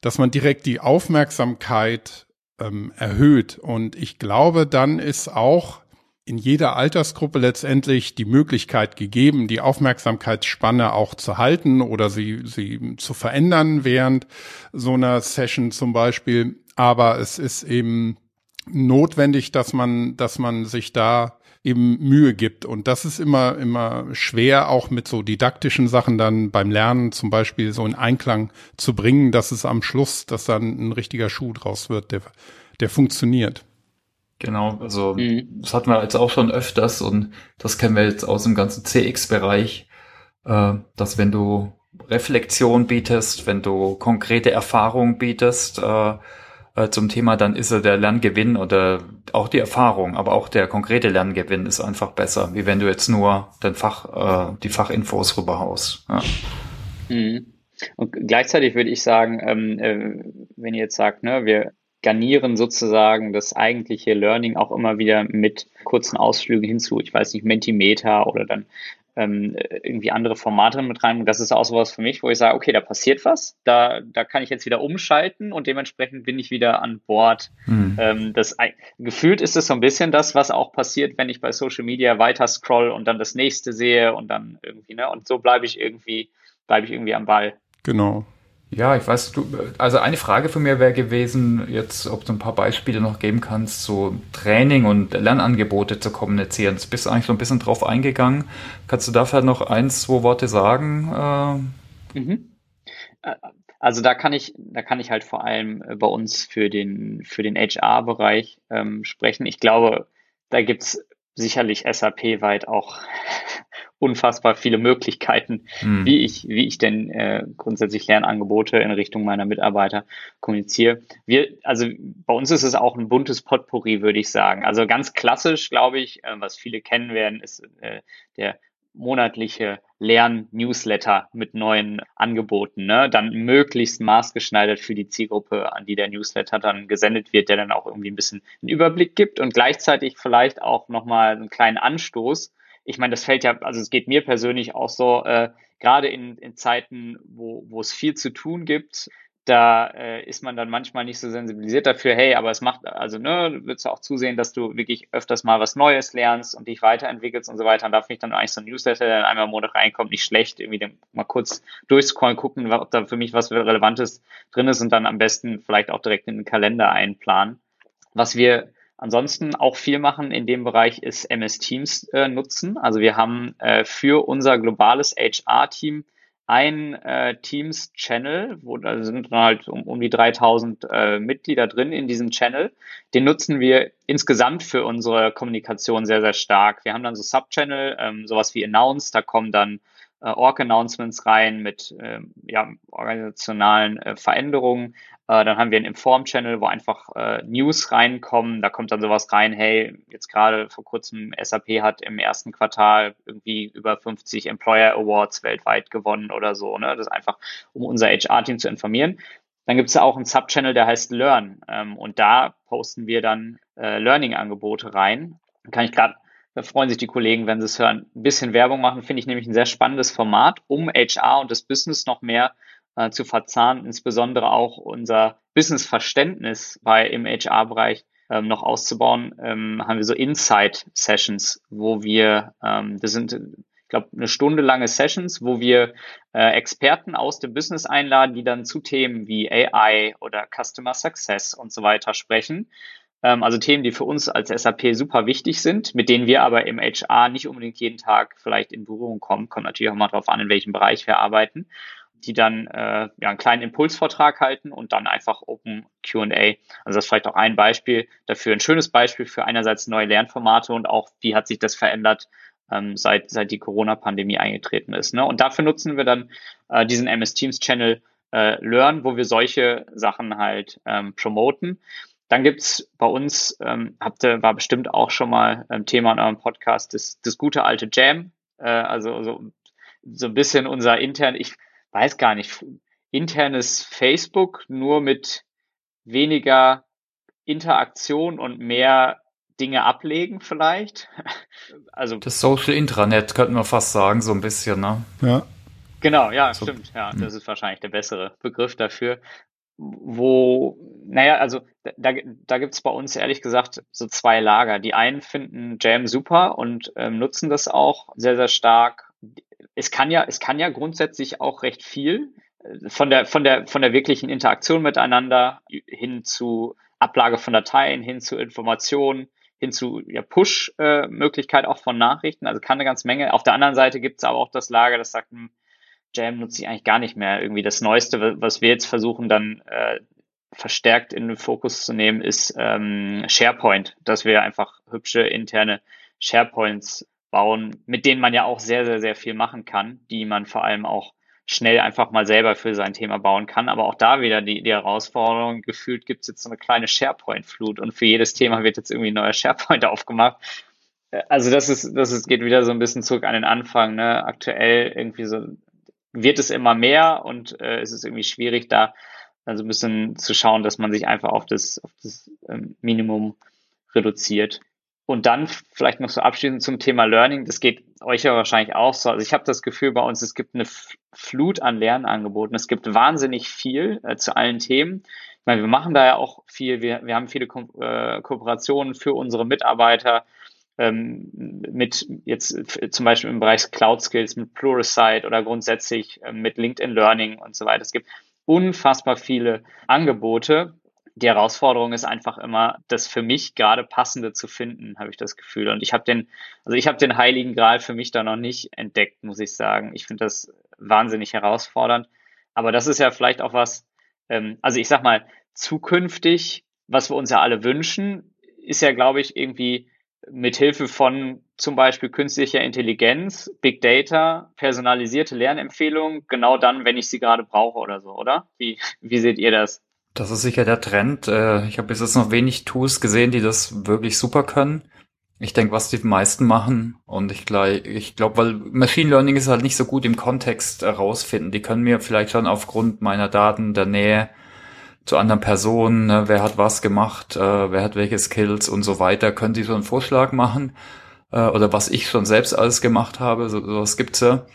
dass man direkt die Aufmerksamkeit ähm, erhöht. Und ich glaube, dann ist auch in jeder Altersgruppe letztendlich die Möglichkeit gegeben, die Aufmerksamkeitsspanne auch zu halten oder sie, sie zu verändern während so einer Session zum Beispiel. Aber es ist eben notwendig, dass man, dass man sich da eben Mühe gibt. Und das ist immer, immer schwer, auch mit so didaktischen Sachen dann beim Lernen zum Beispiel so in Einklang zu bringen, dass es am Schluss, dass dann ein richtiger Schuh draus wird, der, der funktioniert. Genau, also mhm. das hatten wir jetzt auch schon öfters und das kennen wir jetzt aus dem ganzen CX-Bereich, äh, dass wenn du Reflexion bietest, wenn du konkrete Erfahrung bietest äh, äh, zum Thema, dann ist er der Lerngewinn oder auch die Erfahrung, aber auch der konkrete Lerngewinn ist einfach besser, wie wenn du jetzt nur den Fach, äh, die Fachinfos rüberhaust. Ja. Mhm. Und gleichzeitig würde ich sagen, ähm, äh, wenn ihr jetzt sagt, ne, wir garnieren sozusagen das eigentliche Learning auch immer wieder mit kurzen Ausflügen hinzu. Ich weiß nicht, Mentimeter oder dann ähm, irgendwie andere Formate mit rein. Und das ist auch sowas für mich, wo ich sage, okay, da passiert was, da, da kann ich jetzt wieder umschalten und dementsprechend bin ich wieder an Bord. Mhm. Ähm, das, gefühlt ist es so ein bisschen das, was auch passiert, wenn ich bei Social Media weiter scroll und dann das nächste sehe und dann irgendwie, ne, und so bleibe ich irgendwie, bleibe ich irgendwie am Ball. Genau. Ja, ich weiß, du, also eine Frage von mir wäre gewesen, jetzt, ob du ein paar Beispiele noch geben kannst, so Training und Lernangebote zu kommunizieren. Jetzt bist du eigentlich so ein bisschen drauf eingegangen. Kannst du dafür noch ein, zwei Worte sagen? Äh? Mhm. Also da kann ich, da kann ich halt vor allem bei uns für den, für den HR-Bereich ähm, sprechen. Ich glaube, da gibt's sicherlich SAP-weit auch unfassbar viele Möglichkeiten, mhm. wie ich, wie ich denn äh, grundsätzlich Lernangebote in Richtung meiner Mitarbeiter kommuniziere. Wir, also bei uns ist es auch ein buntes Potpourri, würde ich sagen. Also ganz klassisch, glaube ich, äh, was viele kennen werden, ist äh, der monatliche Lern-Newsletter mit neuen Angeboten, ne? dann möglichst maßgeschneidert für die Zielgruppe, an die der Newsletter dann gesendet wird, der dann auch irgendwie ein bisschen einen Überblick gibt und gleichzeitig vielleicht auch nochmal einen kleinen Anstoß. Ich meine, das fällt ja, also es geht mir persönlich auch so, äh, gerade in, in Zeiten, wo, wo es viel zu tun gibt, da äh, ist man dann manchmal nicht so sensibilisiert dafür, hey, aber es macht, also ne, du willst auch zusehen, dass du wirklich öfters mal was Neues lernst und dich weiterentwickelst und so weiter. Und da finde ich dann eigentlich so ein Newsletter, der einmal im Monat reinkommt, nicht schlecht, irgendwie mal kurz durchscrollen, gucken, ob da für mich was Relevantes drin ist und dann am besten vielleicht auch direkt in den Kalender einplanen. Was wir ansonsten auch viel machen in dem Bereich ist MS Teams äh, nutzen. Also wir haben äh, für unser globales HR-Team ein äh, Teams-Channel, wo da sind dann halt um, um die 3000 äh, Mitglieder drin in diesem Channel. Den nutzen wir insgesamt für unsere Kommunikation sehr, sehr stark. Wir haben dann so Sub-Channel, ähm, sowas wie Announce, da kommen dann äh, Org-Announcements rein mit äh, ja, organisationalen äh, Veränderungen. Äh, dann haben wir einen Inform-Channel, wo einfach äh, News reinkommen. Da kommt dann sowas rein, hey, jetzt gerade vor kurzem SAP hat im ersten Quartal irgendwie über 50 Employer Awards weltweit gewonnen oder so. Ne? Das ist einfach, um unser HR-Team zu informieren. Dann gibt es auch einen Sub-Channel, der heißt Learn. Ähm, und da posten wir dann äh, Learning-Angebote rein. Dann kann ich gerade da freuen sich die Kollegen, wenn sie es hören. Ein bisschen Werbung machen, finde ich nämlich ein sehr spannendes Format, um HR und das Business noch mehr äh, zu verzahnen, insbesondere auch unser Business-Verständnis bei im HR-Bereich ähm, noch auszubauen, ähm, haben wir so Insight-Sessions, wo wir, ähm, das sind, ich glaube, eine Stunde lange Sessions, wo wir äh, Experten aus dem Business einladen, die dann zu Themen wie AI oder Customer Success und so weiter sprechen. Ähm, also Themen, die für uns als SAP super wichtig sind, mit denen wir aber im HR nicht unbedingt jeden Tag vielleicht in Berührung kommen. Kommt natürlich auch mal darauf an, in welchem Bereich wir arbeiten die dann äh, ja, einen kleinen Impulsvortrag halten und dann einfach Open QA. Also das ist vielleicht auch ein Beispiel dafür, ein schönes Beispiel für einerseits neue Lernformate und auch, wie hat sich das verändert, ähm, seit, seit die Corona-Pandemie eingetreten ist. Ne? Und dafür nutzen wir dann äh, diesen MS Teams Channel äh, Learn, wo wir solche Sachen halt ähm, promoten. Dann gibt's bei uns, ähm, habt ihr, war bestimmt auch schon mal ein Thema in eurem Podcast, das, das gute alte Jam. Äh, also so, so ein bisschen unser intern, ich weiß gar nicht, internes Facebook nur mit weniger Interaktion und mehr Dinge ablegen vielleicht. Also das Social Intranet könnten wir fast sagen, so ein bisschen, ne? Ja. Genau, ja, so. stimmt. Ja, hm. das ist wahrscheinlich der bessere Begriff dafür. Wo, naja, also da, da gibt es bei uns ehrlich gesagt so zwei Lager. Die einen finden Jam super und ähm, nutzen das auch sehr, sehr stark es kann ja, es kann ja grundsätzlich auch recht viel äh, von der, von der, von der wirklichen Interaktion miteinander hin zu Ablage von Dateien, hin zu Informationen, hin zu ja, Push-Möglichkeit auch von Nachrichten. Also kann eine ganze Menge. Auf der anderen Seite gibt es aber auch das Lager, das sagt, hm, Jam nutze ich eigentlich gar nicht mehr. Irgendwie das Neueste, was wir jetzt versuchen, dann äh, verstärkt in den Fokus zu nehmen, ist ähm, SharePoint, dass wir einfach hübsche interne SharePoints bauen, mit denen man ja auch sehr, sehr, sehr viel machen kann, die man vor allem auch schnell einfach mal selber für sein Thema bauen kann. Aber auch da wieder die, die Herausforderung, gefühlt gibt es jetzt so eine kleine SharePoint-Flut und für jedes Thema wird jetzt irgendwie ein neuer SharePoint aufgemacht. Also das ist, das ist, geht wieder so ein bisschen zurück an den Anfang. Ne? Aktuell irgendwie so wird es immer mehr und äh, es ist irgendwie schwierig, da also ein bisschen zu schauen, dass man sich einfach auf das, auf das ähm, Minimum reduziert. Und dann vielleicht noch so abschließend zum Thema Learning. Das geht euch ja wahrscheinlich auch so. Also ich habe das Gefühl bei uns, es gibt eine Flut an Lernangeboten. Es gibt wahnsinnig viel äh, zu allen Themen. Ich meine, wir machen da ja auch viel. Wir, wir haben viele Ko äh, Kooperationen für unsere Mitarbeiter ähm, mit jetzt zum Beispiel im Bereich Cloud Skills mit Pluralsight oder grundsätzlich äh, mit LinkedIn Learning und so weiter. Es gibt unfassbar viele Angebote. Die Herausforderung ist einfach immer, das für mich gerade passende zu finden, habe ich das Gefühl. Und ich habe den, also ich habe den Heiligen Gral für mich da noch nicht entdeckt, muss ich sagen. Ich finde das wahnsinnig herausfordernd. Aber das ist ja vielleicht auch was, ähm, also ich sag mal, zukünftig, was wir uns ja alle wünschen, ist ja, glaube ich, irgendwie mit Hilfe von zum Beispiel künstlicher Intelligenz, Big Data, personalisierte Lernempfehlungen, genau dann, wenn ich sie gerade brauche oder so, oder? Wie, wie seht ihr das? Das ist sicher der Trend. Äh, ich habe bis jetzt noch wenig Tools gesehen, die das wirklich super können. Ich denke, was die meisten machen und ich ich glaube, weil Machine Learning ist halt nicht so gut im Kontext herausfinden. Die können mir vielleicht schon aufgrund meiner Daten der Nähe zu anderen Personen, ne, wer hat was gemacht, äh, wer hat welche Skills und so weiter, können sie so einen Vorschlag machen äh, oder was ich schon selbst alles gemacht habe, so, sowas gibt's ja.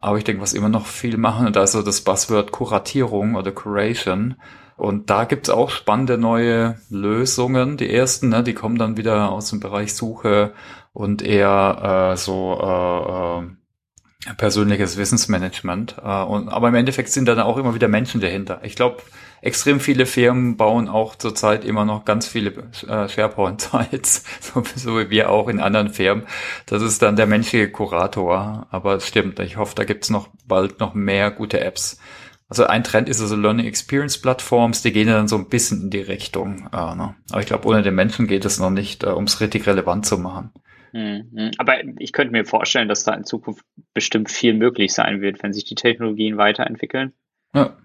Aber ich denke, was immer noch viel machen, und da ist so das Buzzword Kuratierung oder Curation. Und da gibt's auch spannende neue Lösungen. Die ersten, ne, die kommen dann wieder aus dem Bereich Suche und eher äh, so äh, äh, persönliches Wissensmanagement. Äh, und, aber im Endeffekt sind dann auch immer wieder Menschen dahinter. Ich glaube, extrem viele Firmen bauen auch zurzeit immer noch ganz viele äh, SharePoint-Sites, so, so, wie wir auch in anderen Firmen. Das ist dann der menschliche Kurator. Aber es stimmt, ich hoffe, da gibt's noch bald noch mehr gute Apps. Also ein Trend ist also Learning Experience Plattforms, die gehen dann so ein bisschen in die Richtung. Äh, ne? Aber ich glaube, ohne den Menschen geht es noch nicht, äh, um es richtig relevant zu machen. Mhm. Aber ich könnte mir vorstellen, dass da in Zukunft bestimmt viel möglich sein wird, wenn sich die Technologien weiterentwickeln. Ja.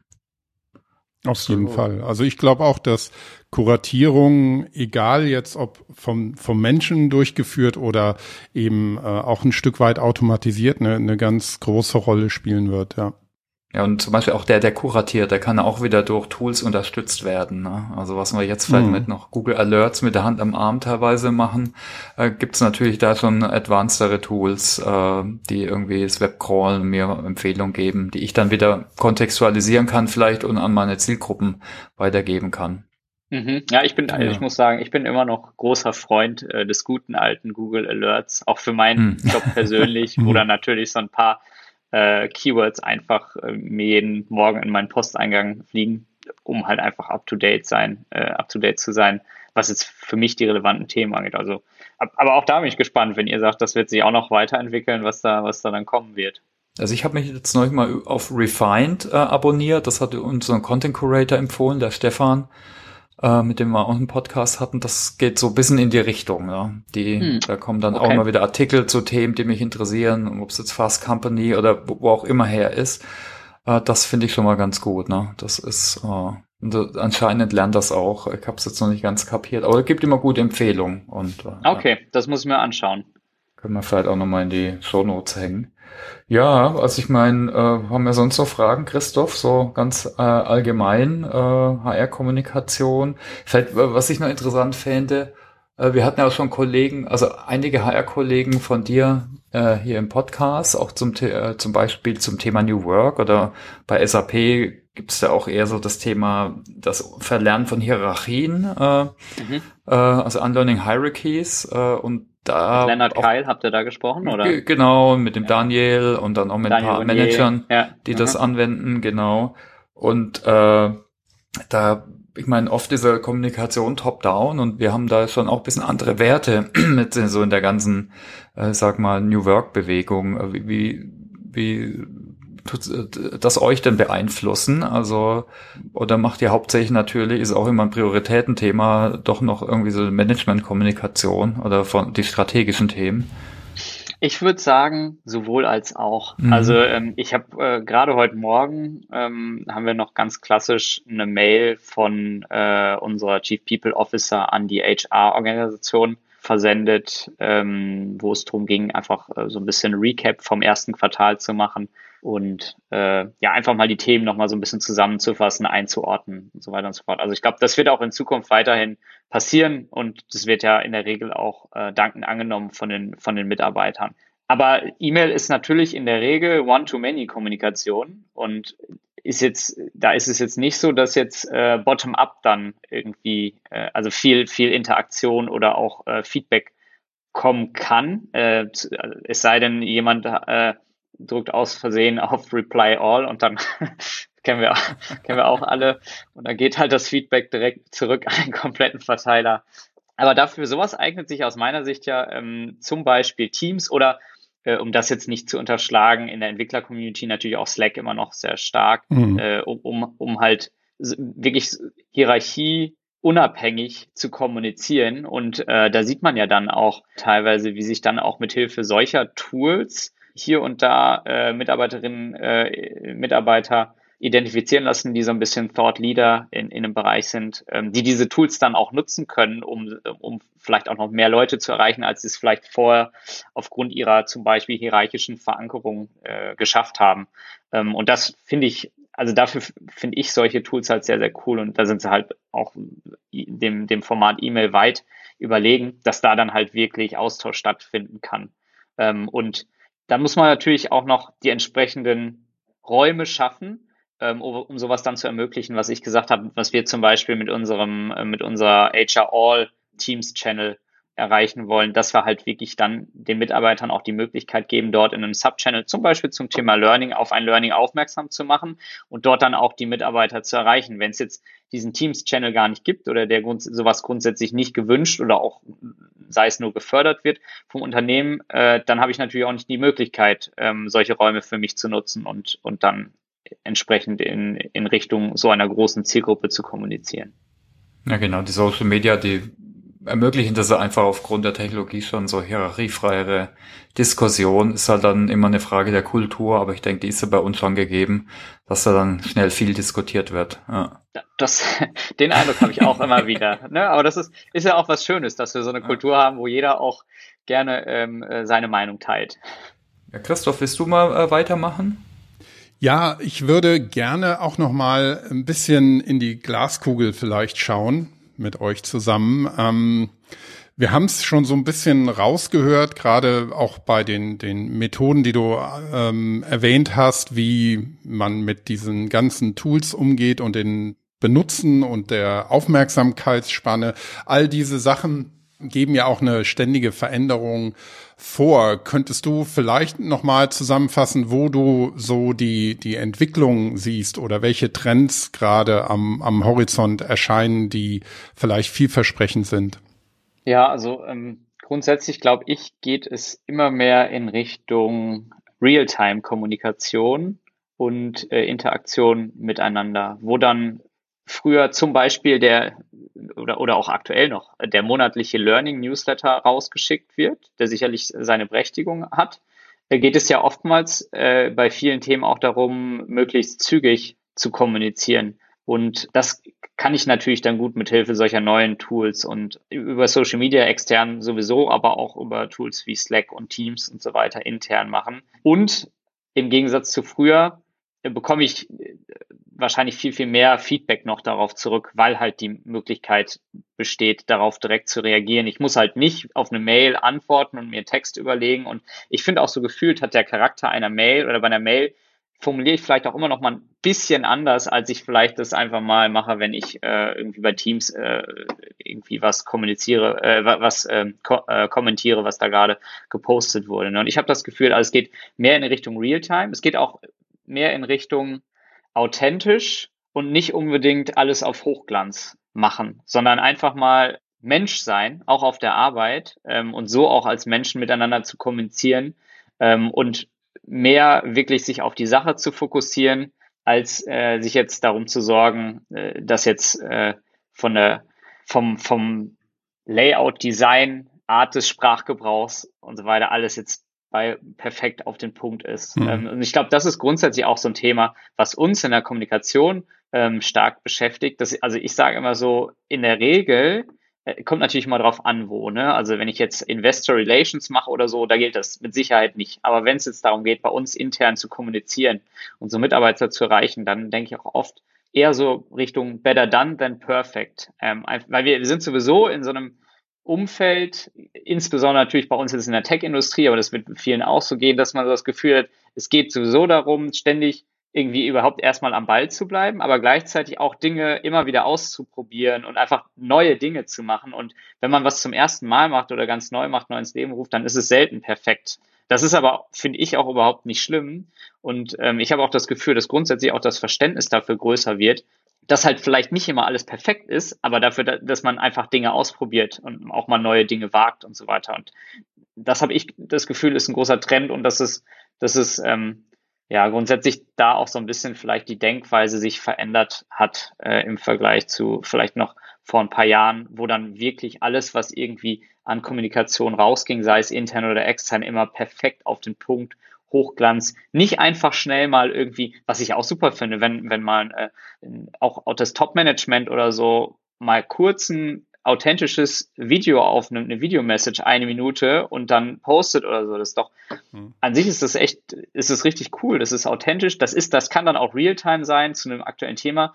Auf jeden so. Fall. Also ich glaube auch, dass Kuratierung, egal jetzt ob vom, vom Menschen durchgeführt oder eben äh, auch ein Stück weit automatisiert, eine, eine ganz große Rolle spielen wird, ja. Ja, und zum Beispiel auch der, der kuratiert, der kann auch wieder durch Tools unterstützt werden. Ne? Also was wir jetzt vielleicht mhm. mit noch Google Alerts mit der Hand am Arm teilweise machen, äh, gibt es natürlich da schon advancedere Tools, äh, die irgendwie das Webcrawlen mir Empfehlungen geben, die ich dann wieder kontextualisieren kann vielleicht und an meine Zielgruppen weitergeben kann. Mhm. Ja, ich bin, ja. ich muss sagen, ich bin immer noch großer Freund äh, des guten alten Google Alerts, auch für meinen hm. Job persönlich, wo dann natürlich so ein paar äh, Keywords einfach äh, jeden Morgen in meinen Posteingang fliegen, um halt einfach up to date sein, äh, up to date zu sein, was jetzt für mich die relevanten Themen angeht. Also, ab, aber auch da bin ich gespannt, wenn ihr sagt, das wird sich auch noch weiterentwickeln, was da, was da dann kommen wird. Also ich habe mich jetzt neulich mal auf Refined äh, abonniert, das hat unser Content Curator empfohlen, der Stefan äh, mit dem wir auch einen Podcast hatten, das geht so ein bisschen in die Richtung. Ja. Die, hm. Da kommen dann okay. auch immer wieder Artikel zu Themen, die mich interessieren, ob es jetzt Fast Company oder wo, wo auch immer her ist. Äh, das finde ich schon mal ganz gut. Ne? Das ist äh, anscheinend lernt das auch. Ich habe es jetzt noch nicht ganz kapiert, aber es gibt immer gute Empfehlungen. Und, äh, okay, das muss ich mir anschauen. Können wir vielleicht auch nochmal in die Show Notes hängen. Ja, also ich meine, äh, haben wir sonst noch Fragen, Christoph, so ganz äh, allgemein, äh, HR-Kommunikation. Vielleicht, äh, was ich noch interessant fände, äh, wir hatten ja auch schon Kollegen, also einige HR-Kollegen von dir äh, hier im Podcast, auch zum, äh, zum Beispiel zum Thema New Work oder bei SAP gibt es da auch eher so das Thema, das Verlernen von Hierarchien, äh, mhm. äh, also Unlearning Hierarchies äh, und da mit Leonard Keil habt ihr da gesprochen, oder? Genau, mit dem ja. Daniel und dann auch mit Daniel ein paar Managern, ja. die mhm. das anwenden, genau. Und äh, da, ich meine, oft diese Kommunikation top-down und wir haben da schon auch bisschen andere Werte mit so in der ganzen, äh, sag mal, New Work-Bewegung. Wie, wie, wie das euch denn beeinflussen? Also, oder macht ihr hauptsächlich natürlich, ist auch immer ein Prioritätenthema, doch noch irgendwie so Management-Kommunikation oder von die strategischen Themen? Ich würde sagen, sowohl als auch. Mhm. Also ähm, ich habe äh, gerade heute Morgen ähm, haben wir noch ganz klassisch eine Mail von äh, unserer Chief People Officer an die HR-Organisation versendet, ähm, wo es darum ging, einfach äh, so ein bisschen Recap vom ersten Quartal zu machen und äh, ja, einfach mal die Themen nochmal so ein bisschen zusammenzufassen, einzuordnen und so weiter und so fort. Also ich glaube, das wird auch in Zukunft weiterhin passieren und das wird ja in der Regel auch äh, dankend angenommen von den, von den Mitarbeitern. Aber E-Mail ist natürlich in der Regel One-to-Many-Kommunikation und ist jetzt, da ist es jetzt nicht so, dass jetzt äh, bottom-up dann irgendwie, äh, also viel, viel Interaktion oder auch äh, Feedback kommen kann. Äh, es sei denn, jemand äh, drückt aus Versehen auf Reply All und dann kennen wir, kennen wir auch alle. Und dann geht halt das Feedback direkt zurück an den kompletten Verteiler. Aber dafür sowas eignet sich aus meiner Sicht ja ähm, zum Beispiel Teams oder äh, um das jetzt nicht zu unterschlagen, in der Entwickler-Community natürlich auch Slack immer noch sehr stark, mhm. äh, um, um halt wirklich Hierarchie unabhängig zu kommunizieren. Und äh, da sieht man ja dann auch teilweise, wie sich dann auch mit Hilfe solcher Tools hier und da äh, Mitarbeiterinnen, äh, Mitarbeiter identifizieren lassen, die so ein bisschen Thought Leader in, in einem Bereich sind, ähm, die diese Tools dann auch nutzen können, um, um vielleicht auch noch mehr Leute zu erreichen, als sie es vielleicht vorher aufgrund ihrer zum Beispiel hierarchischen Verankerung äh, geschafft haben. Ähm, und das finde ich, also dafür finde ich solche Tools halt sehr, sehr cool und da sind sie halt auch dem, dem Format E-Mail weit überlegen, dass da dann halt wirklich Austausch stattfinden kann. Ähm, und dann muss man natürlich auch noch die entsprechenden Räume schaffen, ähm, um, sowas dann zu ermöglichen, was ich gesagt habe, was wir zum Beispiel mit unserem, äh, mit unserer HR All Teams Channel erreichen wollen, dass wir halt wirklich dann den Mitarbeitern auch die Möglichkeit geben, dort in einem Subchannel zum Beispiel zum Thema Learning auf ein Learning aufmerksam zu machen und dort dann auch die Mitarbeiter zu erreichen. Wenn es jetzt diesen Teams-Channel gar nicht gibt oder der Grund, sowas grundsätzlich nicht gewünscht oder auch sei es nur gefördert wird vom Unternehmen, äh, dann habe ich natürlich auch nicht die Möglichkeit, ähm, solche Räume für mich zu nutzen und, und dann entsprechend in, in Richtung so einer großen Zielgruppe zu kommunizieren. Ja, genau. Die Social Media, die ermöglichen das einfach aufgrund der Technologie schon so hierarchiefreiere Diskussion. Ist halt dann immer eine Frage der Kultur, aber ich denke, die ist ja bei uns schon gegeben, dass da dann schnell viel diskutiert wird. Ja. Das, den Eindruck habe ich auch immer wieder. Ne? Aber das ist, ist ja auch was Schönes, dass wir so eine Kultur haben, wo jeder auch gerne ähm, äh, seine Meinung teilt. Ja, Christoph, willst du mal äh, weitermachen? Ja, ich würde gerne auch noch mal ein bisschen in die Glaskugel vielleicht schauen mit euch zusammen. Ähm, wir haben es schon so ein bisschen rausgehört, gerade auch bei den, den Methoden, die du ähm, erwähnt hast, wie man mit diesen ganzen Tools umgeht und den Benutzen und der Aufmerksamkeitsspanne. All diese Sachen geben ja auch eine ständige Veränderung vor. Könntest du vielleicht nochmal zusammenfassen, wo du so die, die Entwicklung siehst oder welche Trends gerade am, am Horizont erscheinen, die vielleicht vielversprechend sind? Ja, also ähm, grundsätzlich glaube ich, geht es immer mehr in Richtung Realtime-Kommunikation und äh, Interaktion miteinander, wo dann früher zum Beispiel der oder, oder auch aktuell noch der monatliche Learning Newsletter rausgeschickt wird, der sicherlich seine Berechtigung hat, äh, geht es ja oftmals äh, bei vielen Themen auch darum, möglichst zügig zu kommunizieren. Und das kann ich natürlich dann gut mit Hilfe solcher neuen Tools und über Social Media extern sowieso, aber auch über Tools wie Slack und Teams und so weiter intern machen. Und im Gegensatz zu früher bekomme ich wahrscheinlich viel, viel mehr Feedback noch darauf zurück, weil halt die Möglichkeit besteht, darauf direkt zu reagieren. Ich muss halt nicht auf eine Mail antworten und mir Text überlegen. Und ich finde auch so gefühlt hat der Charakter einer Mail oder bei einer Mail formuliere ich vielleicht auch immer noch mal ein bisschen anders, als ich vielleicht das einfach mal mache, wenn ich äh, irgendwie bei Teams äh, irgendwie was kommuniziere, äh, was äh, ko äh, kommentiere, was da gerade gepostet wurde. Und ich habe das Gefühl, also es geht mehr in Richtung Realtime. Es geht auch mehr in Richtung authentisch und nicht unbedingt alles auf Hochglanz machen, sondern einfach mal Mensch sein, auch auf der Arbeit ähm, und so auch als Menschen miteinander zu kommunizieren ähm, und mehr wirklich sich auf die Sache zu fokussieren, als äh, sich jetzt darum zu sorgen, äh, dass jetzt äh, von der vom vom Layout, Design, Art des Sprachgebrauchs und so weiter alles jetzt bei perfekt auf den Punkt ist. Mhm. Ähm, und ich glaube, das ist grundsätzlich auch so ein Thema, was uns in der Kommunikation ähm, stark beschäftigt. Das, also ich sage immer so, in der Regel äh, kommt natürlich mal drauf an, wo. Ne? Also wenn ich jetzt Investor Relations mache oder so, da gilt das mit Sicherheit nicht. Aber wenn es jetzt darum geht, bei uns intern zu kommunizieren und so Mitarbeiter zu erreichen, dann denke ich auch oft eher so Richtung better done than perfect. Ähm, weil wir, wir sind sowieso in so einem Umfeld, insbesondere natürlich bei uns jetzt in der Tech-Industrie, aber das wird vielen auch so gehen, dass man so das Gefühl hat, es geht sowieso darum, ständig irgendwie überhaupt erstmal am Ball zu bleiben, aber gleichzeitig auch Dinge immer wieder auszuprobieren und einfach neue Dinge zu machen. Und wenn man was zum ersten Mal macht oder ganz neu macht, neu ins Leben ruft, dann ist es selten perfekt. Das ist aber, finde ich, auch überhaupt nicht schlimm. Und ähm, ich habe auch das Gefühl, dass grundsätzlich auch das Verständnis dafür größer wird, dass halt vielleicht nicht immer alles perfekt ist, aber dafür, dass man einfach Dinge ausprobiert und auch mal neue Dinge wagt und so weiter. Und das habe ich das Gefühl, ist ein großer Trend und dass es, dass es ähm, ja grundsätzlich da auch so ein bisschen vielleicht die Denkweise sich verändert hat äh, im Vergleich zu vielleicht noch vor ein paar Jahren, wo dann wirklich alles, was irgendwie an Kommunikation rausging, sei es intern oder extern, immer perfekt auf den Punkt, Hochglanz, nicht einfach schnell mal irgendwie, was ich auch super finde, wenn, wenn mal äh, auch, auch das Top-Management oder so mal kurzen authentisches Video aufnimmt, eine Videomessage, eine Minute und dann postet oder so. Das ist doch, mhm. an sich ist das echt, ist es richtig cool. Das ist authentisch. Das ist, das kann dann auch Realtime sein zu einem aktuellen Thema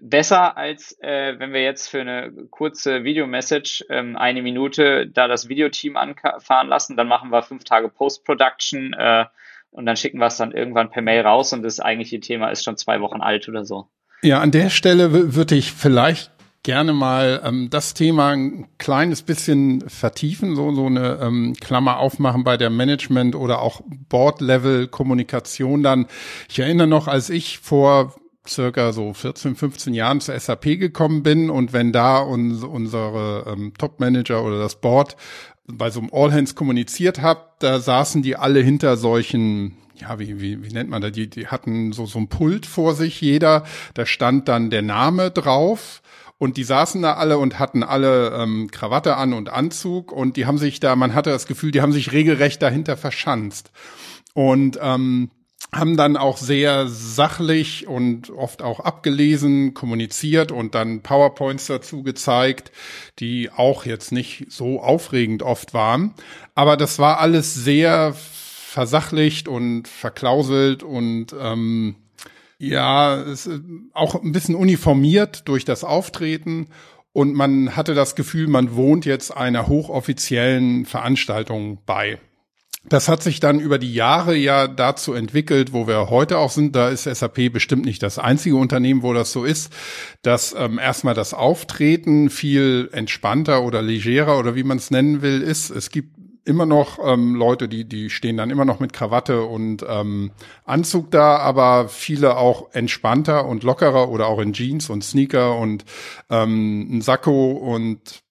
besser als äh, wenn wir jetzt für eine kurze Videomessage ähm, eine Minute da das Videoteam anfahren lassen, dann machen wir fünf Tage Post-Production äh, und dann schicken wir es dann irgendwann per Mail raus und das eigentliche Thema ist schon zwei Wochen alt oder so. Ja, an der Stelle würde ich vielleicht gerne mal ähm, das Thema ein kleines bisschen vertiefen, so, so eine ähm, Klammer aufmachen bei der Management- oder auch Board-Level-Kommunikation dann. Ich erinnere noch, als ich vor circa so 14, 15 Jahren zur SAP gekommen bin und wenn da uns, unsere ähm, Top-Manager oder das Board bei so einem All-Hands kommuniziert hat, da saßen die alle hinter solchen ja, wie, wie, wie nennt man da? Die, die hatten so, so ein Pult vor sich, jeder. Da stand dann der Name drauf. Und die saßen da alle und hatten alle ähm, Krawatte an und Anzug und die haben sich da, man hatte das Gefühl, die haben sich regelrecht dahinter verschanzt. Und ähm, haben dann auch sehr sachlich und oft auch abgelesen kommuniziert und dann PowerPoints dazu gezeigt, die auch jetzt nicht so aufregend oft waren. Aber das war alles sehr versachlicht und verklauselt und ähm, ja, es, auch ein bisschen uniformiert durch das Auftreten. Und man hatte das Gefühl, man wohnt jetzt einer hochoffiziellen Veranstaltung bei. Das hat sich dann über die Jahre ja dazu entwickelt, wo wir heute auch sind. Da ist SAP bestimmt nicht das einzige Unternehmen, wo das so ist, dass ähm, erstmal das Auftreten viel entspannter oder legerer oder wie man es nennen will ist. Es gibt immer noch ähm, Leute, die die stehen dann immer noch mit Krawatte und ähm, Anzug da, aber viele auch entspannter und lockerer oder auch in Jeans und Sneaker und ähm, ein Sakko und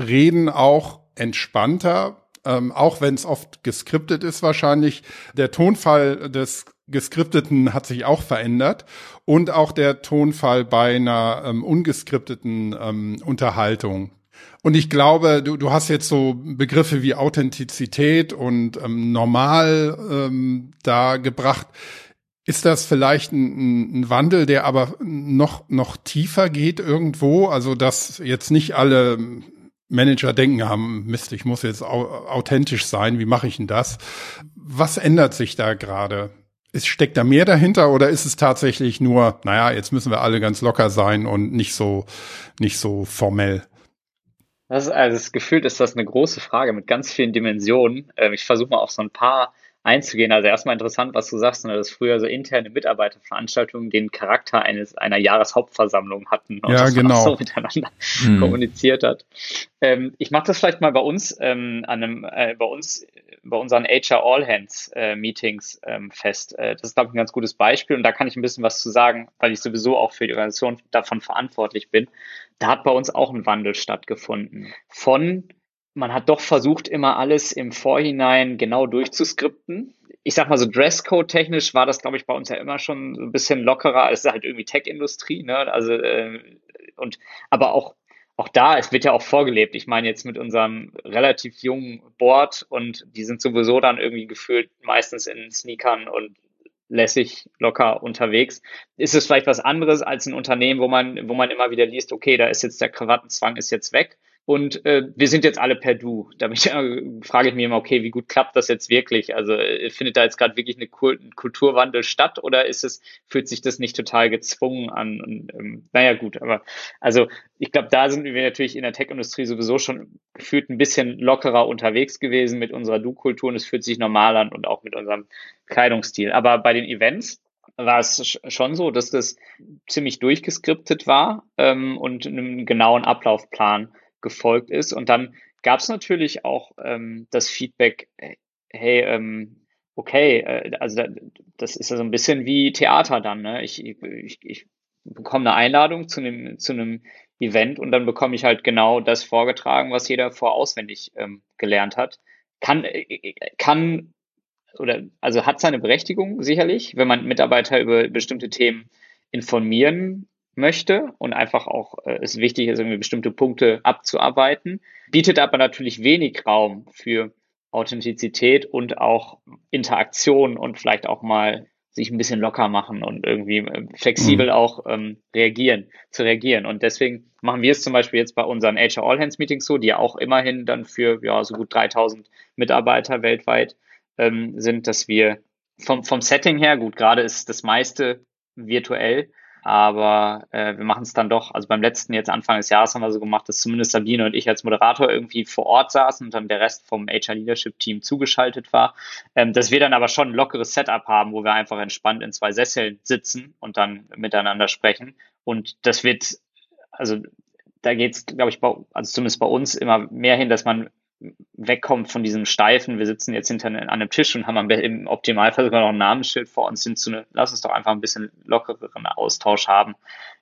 reden auch entspannter ähm, auch wenn es oft geskriptet ist wahrscheinlich. Der Tonfall des geskripteten hat sich auch verändert und auch der Tonfall bei einer ähm, ungeskripteten ähm, Unterhaltung. Und ich glaube, du, du hast jetzt so Begriffe wie Authentizität und ähm, normal ähm, da gebracht. Ist das vielleicht ein, ein, Wandel, der aber noch, noch tiefer geht irgendwo? Also, dass jetzt nicht alle Manager denken haben, Mist, ich muss jetzt authentisch sein, wie mache ich denn das? Was ändert sich da gerade? Ist, steckt da mehr dahinter oder ist es tatsächlich nur, naja, jetzt müssen wir alle ganz locker sein und nicht so, nicht so formell? Das ist, also das gefühlt ist das eine große Frage mit ganz vielen Dimensionen. Ähm, ich versuche mal auf so ein paar einzugehen. Also erstmal interessant, was du sagst, ne, dass früher so interne Mitarbeiterveranstaltungen den Charakter eines einer Jahreshauptversammlung hatten und ja, genau. so miteinander hm. kommuniziert hat. Ähm, ich mache das vielleicht mal bei uns ähm, an einem, äh, bei uns bei unseren HR All Hands äh, Meetings ähm, fest. Äh, das ist glaube ich ein ganz gutes Beispiel und da kann ich ein bisschen was zu sagen, weil ich sowieso auch für die Organisation davon verantwortlich bin. Da hat bei uns auch ein Wandel stattgefunden von man hat doch versucht, immer alles im Vorhinein genau durchzuskripten. Ich sag mal so, Dresscode technisch war das, glaube ich, bei uns ja immer schon ein bisschen lockerer. Ist halt irgendwie Tech-Industrie, ne? Also, äh, und, aber auch, auch da, es wird ja auch vorgelebt. Ich meine jetzt mit unserem relativ jungen Board und die sind sowieso dann irgendwie gefühlt meistens in Sneakern und lässig, locker unterwegs. Ist es vielleicht was anderes als ein Unternehmen, wo man, wo man immer wieder liest, okay, da ist jetzt der Krawattenzwang ist jetzt weg. Und äh, wir sind jetzt alle per Du. Da äh, frage ich mich immer, okay, wie gut klappt das jetzt wirklich? Also äh, findet da jetzt gerade wirklich eine Kul Kulturwandel statt oder ist es, fühlt sich das nicht total gezwungen an? Und, ähm, naja, gut, aber also ich glaube, da sind wir natürlich in der Tech-Industrie sowieso schon gefühlt ein bisschen lockerer unterwegs gewesen mit unserer Du-Kultur und es fühlt sich normal an und auch mit unserem Kleidungsstil. Aber bei den Events war es schon so, dass das ziemlich durchgeskriptet war ähm, und einem genauen Ablaufplan gefolgt ist. Und dann gab es natürlich auch ähm, das Feedback, hey, ähm, okay, äh, also da, das ist ja so ein bisschen wie Theater dann. Ne? Ich, ich, ich bekomme eine Einladung zu einem, zu einem Event und dann bekomme ich halt genau das vorgetragen, was jeder vorauswendig ähm, gelernt hat. Kann, äh, kann oder also hat seine Berechtigung sicherlich, wenn man Mitarbeiter über bestimmte Themen informieren möchte und einfach auch äh, es wichtig ist, irgendwie bestimmte Punkte abzuarbeiten, bietet aber natürlich wenig Raum für Authentizität und auch Interaktion und vielleicht auch mal sich ein bisschen locker machen und irgendwie äh, flexibel mhm. auch ähm, reagieren, zu reagieren. Und deswegen machen wir es zum Beispiel jetzt bei unseren HR All Hands Meetings so, die ja auch immerhin dann für ja, so gut 3000 Mitarbeiter weltweit ähm, sind, dass wir vom, vom Setting her, gut, gerade ist das meiste virtuell, aber äh, wir machen es dann doch, also beim letzten jetzt Anfang des Jahres haben wir so gemacht, dass zumindest Sabine und ich als Moderator irgendwie vor Ort saßen und dann der Rest vom HR Leadership Team zugeschaltet war, ähm, dass wir dann aber schon ein lockeres Setup haben, wo wir einfach entspannt in zwei Sesseln sitzen und dann miteinander sprechen. Und das wird, also da geht es, glaube ich, bei, also zumindest bei uns immer mehr hin, dass man wegkommt von diesem steifen, wir sitzen jetzt hinter an einem Tisch und haben im Optimalfall sogar noch ein Namensschild vor uns hin zu eine, lass uns doch einfach ein bisschen lockereren Austausch haben.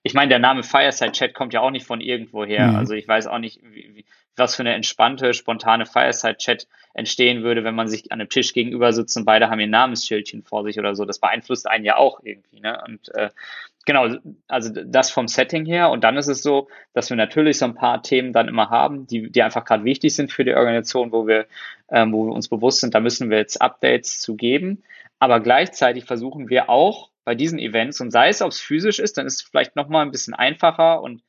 Ich meine, der Name Fireside Chat kommt ja auch nicht von irgendwo her. Mhm. Also ich weiß auch nicht, wie, was für eine entspannte, spontane Fireside Chat entstehen würde, wenn man sich an einem Tisch gegenüber sitzt und beide haben ihr Namensschildchen vor sich oder so. Das beeinflusst einen ja auch irgendwie. Ne? Und äh, genau, also das vom Setting her. Und dann ist es so, dass wir natürlich so ein paar Themen dann immer haben, die, die einfach gerade wichtig sind für die Organisation, wo wir, ähm, wo wir uns bewusst sind, da müssen wir jetzt Updates zu geben. Aber gleichzeitig versuchen wir auch bei diesen Events, und sei es, ob es physisch ist, dann ist es vielleicht nochmal ein bisschen einfacher und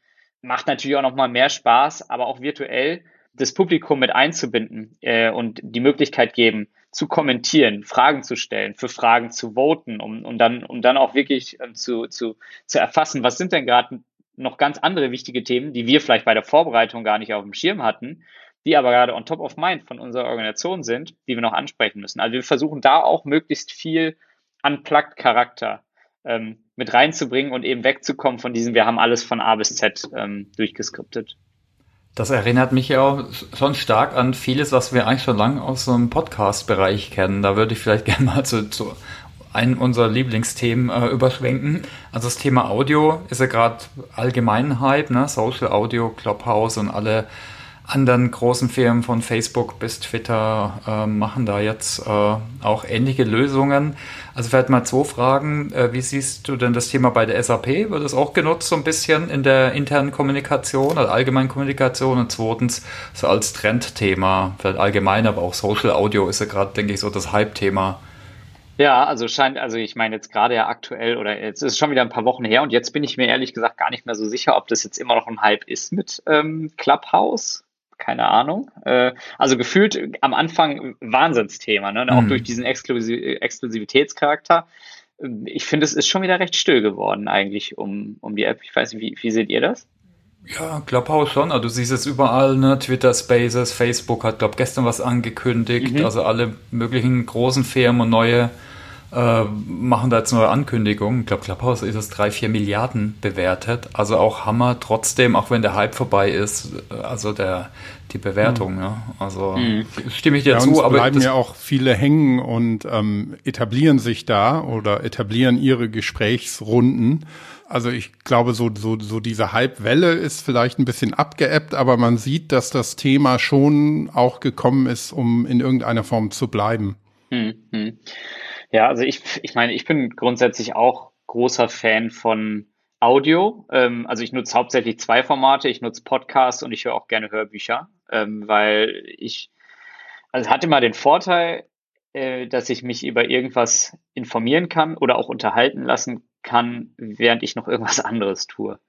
macht natürlich auch nochmal mehr Spaß, aber auch virtuell das Publikum mit einzubinden äh, und die Möglichkeit geben, zu kommentieren, Fragen zu stellen, für Fragen zu voten, um, um, dann, um dann auch wirklich äh, zu, zu, zu erfassen, was sind denn gerade noch ganz andere wichtige Themen, die wir vielleicht bei der Vorbereitung gar nicht auf dem Schirm hatten, die aber gerade on top of mind von unserer Organisation sind, die wir noch ansprechen müssen. Also wir versuchen da auch möglichst viel Unplugged-Charakter ähm, mit reinzubringen und eben wegzukommen von diesem, wir haben alles von A bis Z ähm, durchgeskriptet. Das erinnert mich ja auch schon stark an vieles, was wir eigentlich schon lange aus so einem Podcast-Bereich kennen. Da würde ich vielleicht gerne mal zu, zu einem unserer Lieblingsthemen äh, überschwenken. Also das Thema Audio ist ja gerade allgemein Hype, ne? Social Audio, Clubhouse und alle anderen großen Firmen von Facebook bis Twitter äh, machen da jetzt äh, auch ähnliche Lösungen. Also vielleicht mal zwei Fragen. Äh, wie siehst du denn das Thema bei der SAP? Wird das auch genutzt so ein bisschen in der internen Kommunikation, also allgemeinen Kommunikation? Und zweitens so als Trendthema, vielleicht allgemein, aber auch Social Audio ist ja gerade, denke ich, so das Hype-Thema. Ja, also scheint, also ich meine jetzt gerade ja aktuell oder jetzt ist es schon wieder ein paar Wochen her und jetzt bin ich mir ehrlich gesagt gar nicht mehr so sicher, ob das jetzt immer noch ein Hype ist mit ähm, Clubhouse keine Ahnung. Äh, also gefühlt am Anfang Wahnsinnsthema, ne? auch mhm. durch diesen Exklusiv Exklusivitätscharakter. Ich finde, es ist schon wieder recht still geworden eigentlich um, um die App. Ich weiß nicht, wie, wie seht ihr das? Ja, Clubhouse schon. Also du siehst es überall, ne? Twitter Spaces, Facebook hat, glaube gestern was angekündigt. Mhm. Also alle möglichen großen Firmen und neue äh, machen da jetzt neue Ankündigungen. Ich glaube, Clubhouse ist es drei, vier Milliarden bewertet. Also auch Hammer trotzdem, auch wenn der Hype vorbei ist, also der, die Bewertung, mhm. ja. Also mhm. stimme ich dir ja, zu. aber bleiben ja auch viele hängen und ähm, etablieren sich da oder etablieren ihre Gesprächsrunden. Also ich glaube, so, so, so diese Hype-Welle ist vielleicht ein bisschen abgeebbt, aber man sieht, dass das Thema schon auch gekommen ist, um in irgendeiner Form zu bleiben. Mhm. Ja, also ich, ich meine, ich bin grundsätzlich auch großer Fan von Audio. Ähm, also ich nutze hauptsächlich zwei Formate. Ich nutze Podcasts und ich höre auch gerne Hörbücher, ähm, weil ich, also es hat immer den Vorteil, äh, dass ich mich über irgendwas informieren kann oder auch unterhalten lassen kann, während ich noch irgendwas anderes tue.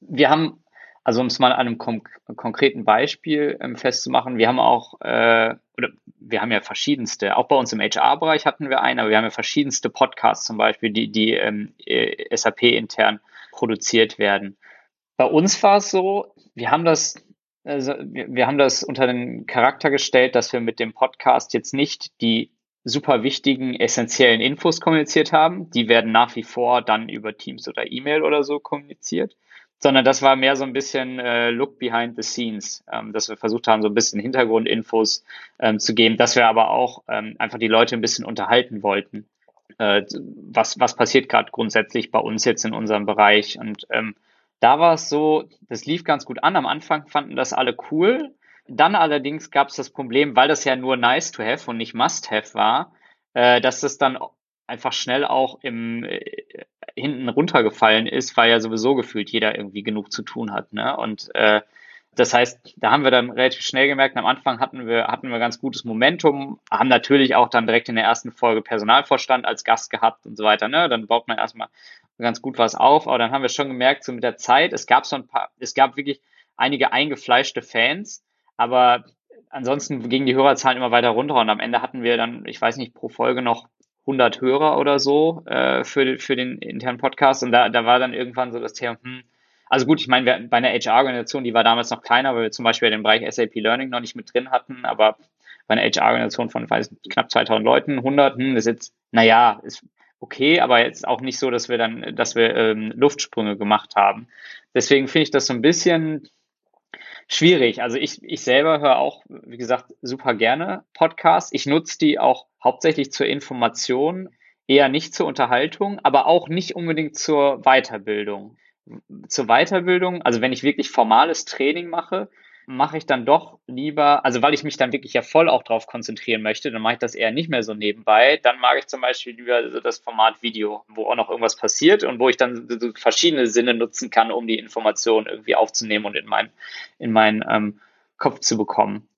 Wir haben also um es mal an einem konk konkreten Beispiel ähm, festzumachen, wir haben auch, äh, oder wir haben ja verschiedenste, auch bei uns im HR-Bereich hatten wir einen, aber wir haben ja verschiedenste Podcasts zum Beispiel, die, die ähm, äh, SAP intern produziert werden. Bei uns war es so, wir haben das, also wir, wir haben das unter den Charakter gestellt, dass wir mit dem Podcast jetzt nicht die super wichtigen, essentiellen Infos kommuniziert haben. Die werden nach wie vor dann über Teams oder E-Mail oder so kommuniziert. Sondern das war mehr so ein bisschen äh, Look behind the scenes, ähm, dass wir versucht haben, so ein bisschen Hintergrundinfos ähm, zu geben, dass wir aber auch ähm, einfach die Leute ein bisschen unterhalten wollten. Äh, was, was passiert gerade grundsätzlich bei uns jetzt in unserem Bereich? Und ähm, da war es so, das lief ganz gut an. Am Anfang fanden das alle cool. Dann allerdings gab es das Problem, weil das ja nur nice to have und nicht must have war, äh, dass das dann einfach schnell auch im äh, hinten runtergefallen ist, weil ja sowieso gefühlt jeder irgendwie genug zu tun hat. Ne? Und äh, das heißt, da haben wir dann relativ schnell gemerkt, am Anfang hatten wir, hatten wir ganz gutes Momentum, haben natürlich auch dann direkt in der ersten Folge Personalvorstand als Gast gehabt und so weiter. Ne? Dann baut man erstmal ganz gut was auf, aber dann haben wir schon gemerkt, so mit der Zeit, es gab so ein paar, es gab wirklich einige eingefleischte Fans, aber ansonsten gingen die Hörerzahlen immer weiter runter und am Ende hatten wir dann, ich weiß nicht, pro Folge noch 100 Hörer oder so äh, für, für den internen Podcast und da, da war dann irgendwann so das Thema, hm, also gut, ich meine, bei einer HR-Organisation, die war damals noch kleiner, weil wir zum Beispiel den Bereich SAP Learning noch nicht mit drin hatten, aber bei einer HR-Organisation von weiß, knapp 2000 Leuten, 100, hm, ist jetzt, naja, ist okay, aber jetzt auch nicht so, dass wir dann, dass wir ähm, Luftsprünge gemacht haben. Deswegen finde ich das so ein bisschen schwierig. Also ich, ich selber höre auch, wie gesagt, super gerne Podcasts. Ich nutze die auch hauptsächlich zur Information, eher nicht zur Unterhaltung, aber auch nicht unbedingt zur Weiterbildung zur Weiterbildung, also wenn ich wirklich formales Training mache, mache ich dann doch lieber, also weil ich mich dann wirklich ja voll auch drauf konzentrieren möchte, dann mache ich das eher nicht mehr so nebenbei. Dann mag ich zum Beispiel lieber so das Format Video, wo auch noch irgendwas passiert und wo ich dann so verschiedene Sinne nutzen kann, um die Informationen irgendwie aufzunehmen und in mein, in meinen ähm, Kopf zu bekommen.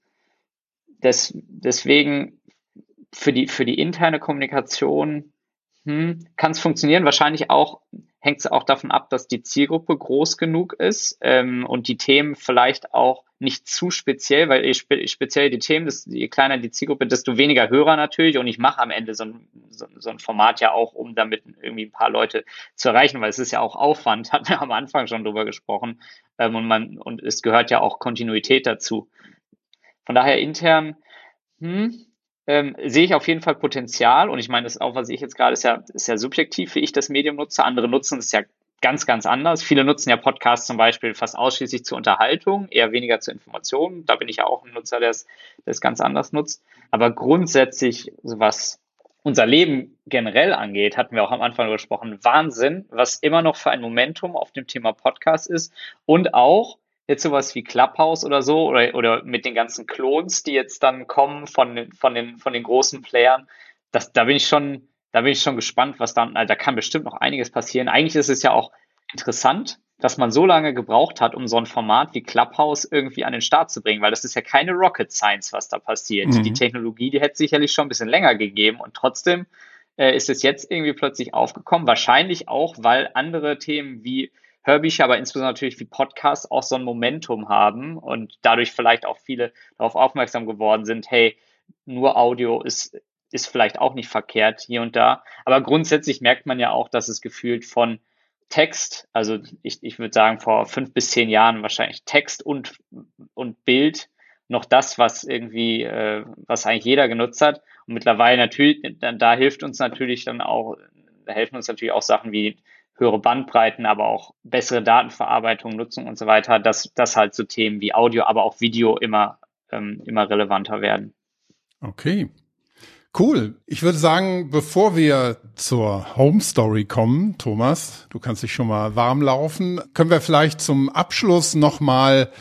Des, deswegen für die, für die interne Kommunikation hm, kann es funktionieren, wahrscheinlich auch hängt es auch davon ab, dass die Zielgruppe groß genug ist ähm, und die Themen vielleicht auch nicht zu speziell, weil je spe speziell die Themen, desto, je kleiner die Zielgruppe, desto weniger Hörer natürlich. Und ich mache am Ende so ein, so, so ein Format ja auch, um damit irgendwie ein paar Leute zu erreichen, weil es ist ja auch Aufwand, hatten wir am Anfang schon drüber gesprochen. Ähm, und man, und es gehört ja auch Kontinuität dazu. Von daher intern, hm, ähm, sehe ich auf jeden Fall Potenzial. Und ich meine, das auch, was ich jetzt gerade, ist ja, ist ja subjektiv, wie ich das Medium nutze. Andere nutzen es ja ganz, ganz anders. Viele nutzen ja Podcasts zum Beispiel fast ausschließlich zur Unterhaltung, eher weniger zur Information. Da bin ich ja auch ein Nutzer, der es, ganz anders nutzt. Aber grundsätzlich, was unser Leben generell angeht, hatten wir auch am Anfang gesprochen, Wahnsinn, was immer noch für ein Momentum auf dem Thema Podcast ist und auch jetzt sowas wie Clubhouse oder so oder, oder mit den ganzen Klons, die jetzt dann kommen von, von, den, von den großen Playern, das, da bin ich schon, da bin ich schon gespannt, was dann, also da kann bestimmt noch einiges passieren. Eigentlich ist es ja auch interessant, dass man so lange gebraucht hat, um so ein Format wie Clubhouse irgendwie an den Start zu bringen, weil das ist ja keine Rocket Science, was da passiert. Mhm. Die Technologie, die hätte sicherlich schon ein bisschen länger gegeben und trotzdem äh, ist es jetzt irgendwie plötzlich aufgekommen. Wahrscheinlich auch, weil andere Themen wie Hörbücher, aber insbesondere natürlich wie Podcasts auch so ein Momentum haben und dadurch vielleicht auch viele darauf aufmerksam geworden sind, hey, nur Audio ist, ist vielleicht auch nicht verkehrt hier und da. Aber grundsätzlich merkt man ja auch, dass es gefühlt von Text, also ich, ich würde sagen, vor fünf bis zehn Jahren wahrscheinlich Text und, und Bild noch das, was irgendwie, äh, was eigentlich jeder genutzt hat. Und mittlerweile natürlich, da, hilft uns natürlich dann auch, da helfen uns natürlich auch Sachen wie höhere Bandbreiten, aber auch bessere Datenverarbeitung, Nutzung und so weiter, dass, dass halt so Themen wie Audio, aber auch Video immer, ähm, immer relevanter werden. Okay. Cool. Ich würde sagen, bevor wir zur Home Story kommen, Thomas, du kannst dich schon mal warm laufen, können wir vielleicht zum Abschluss nochmal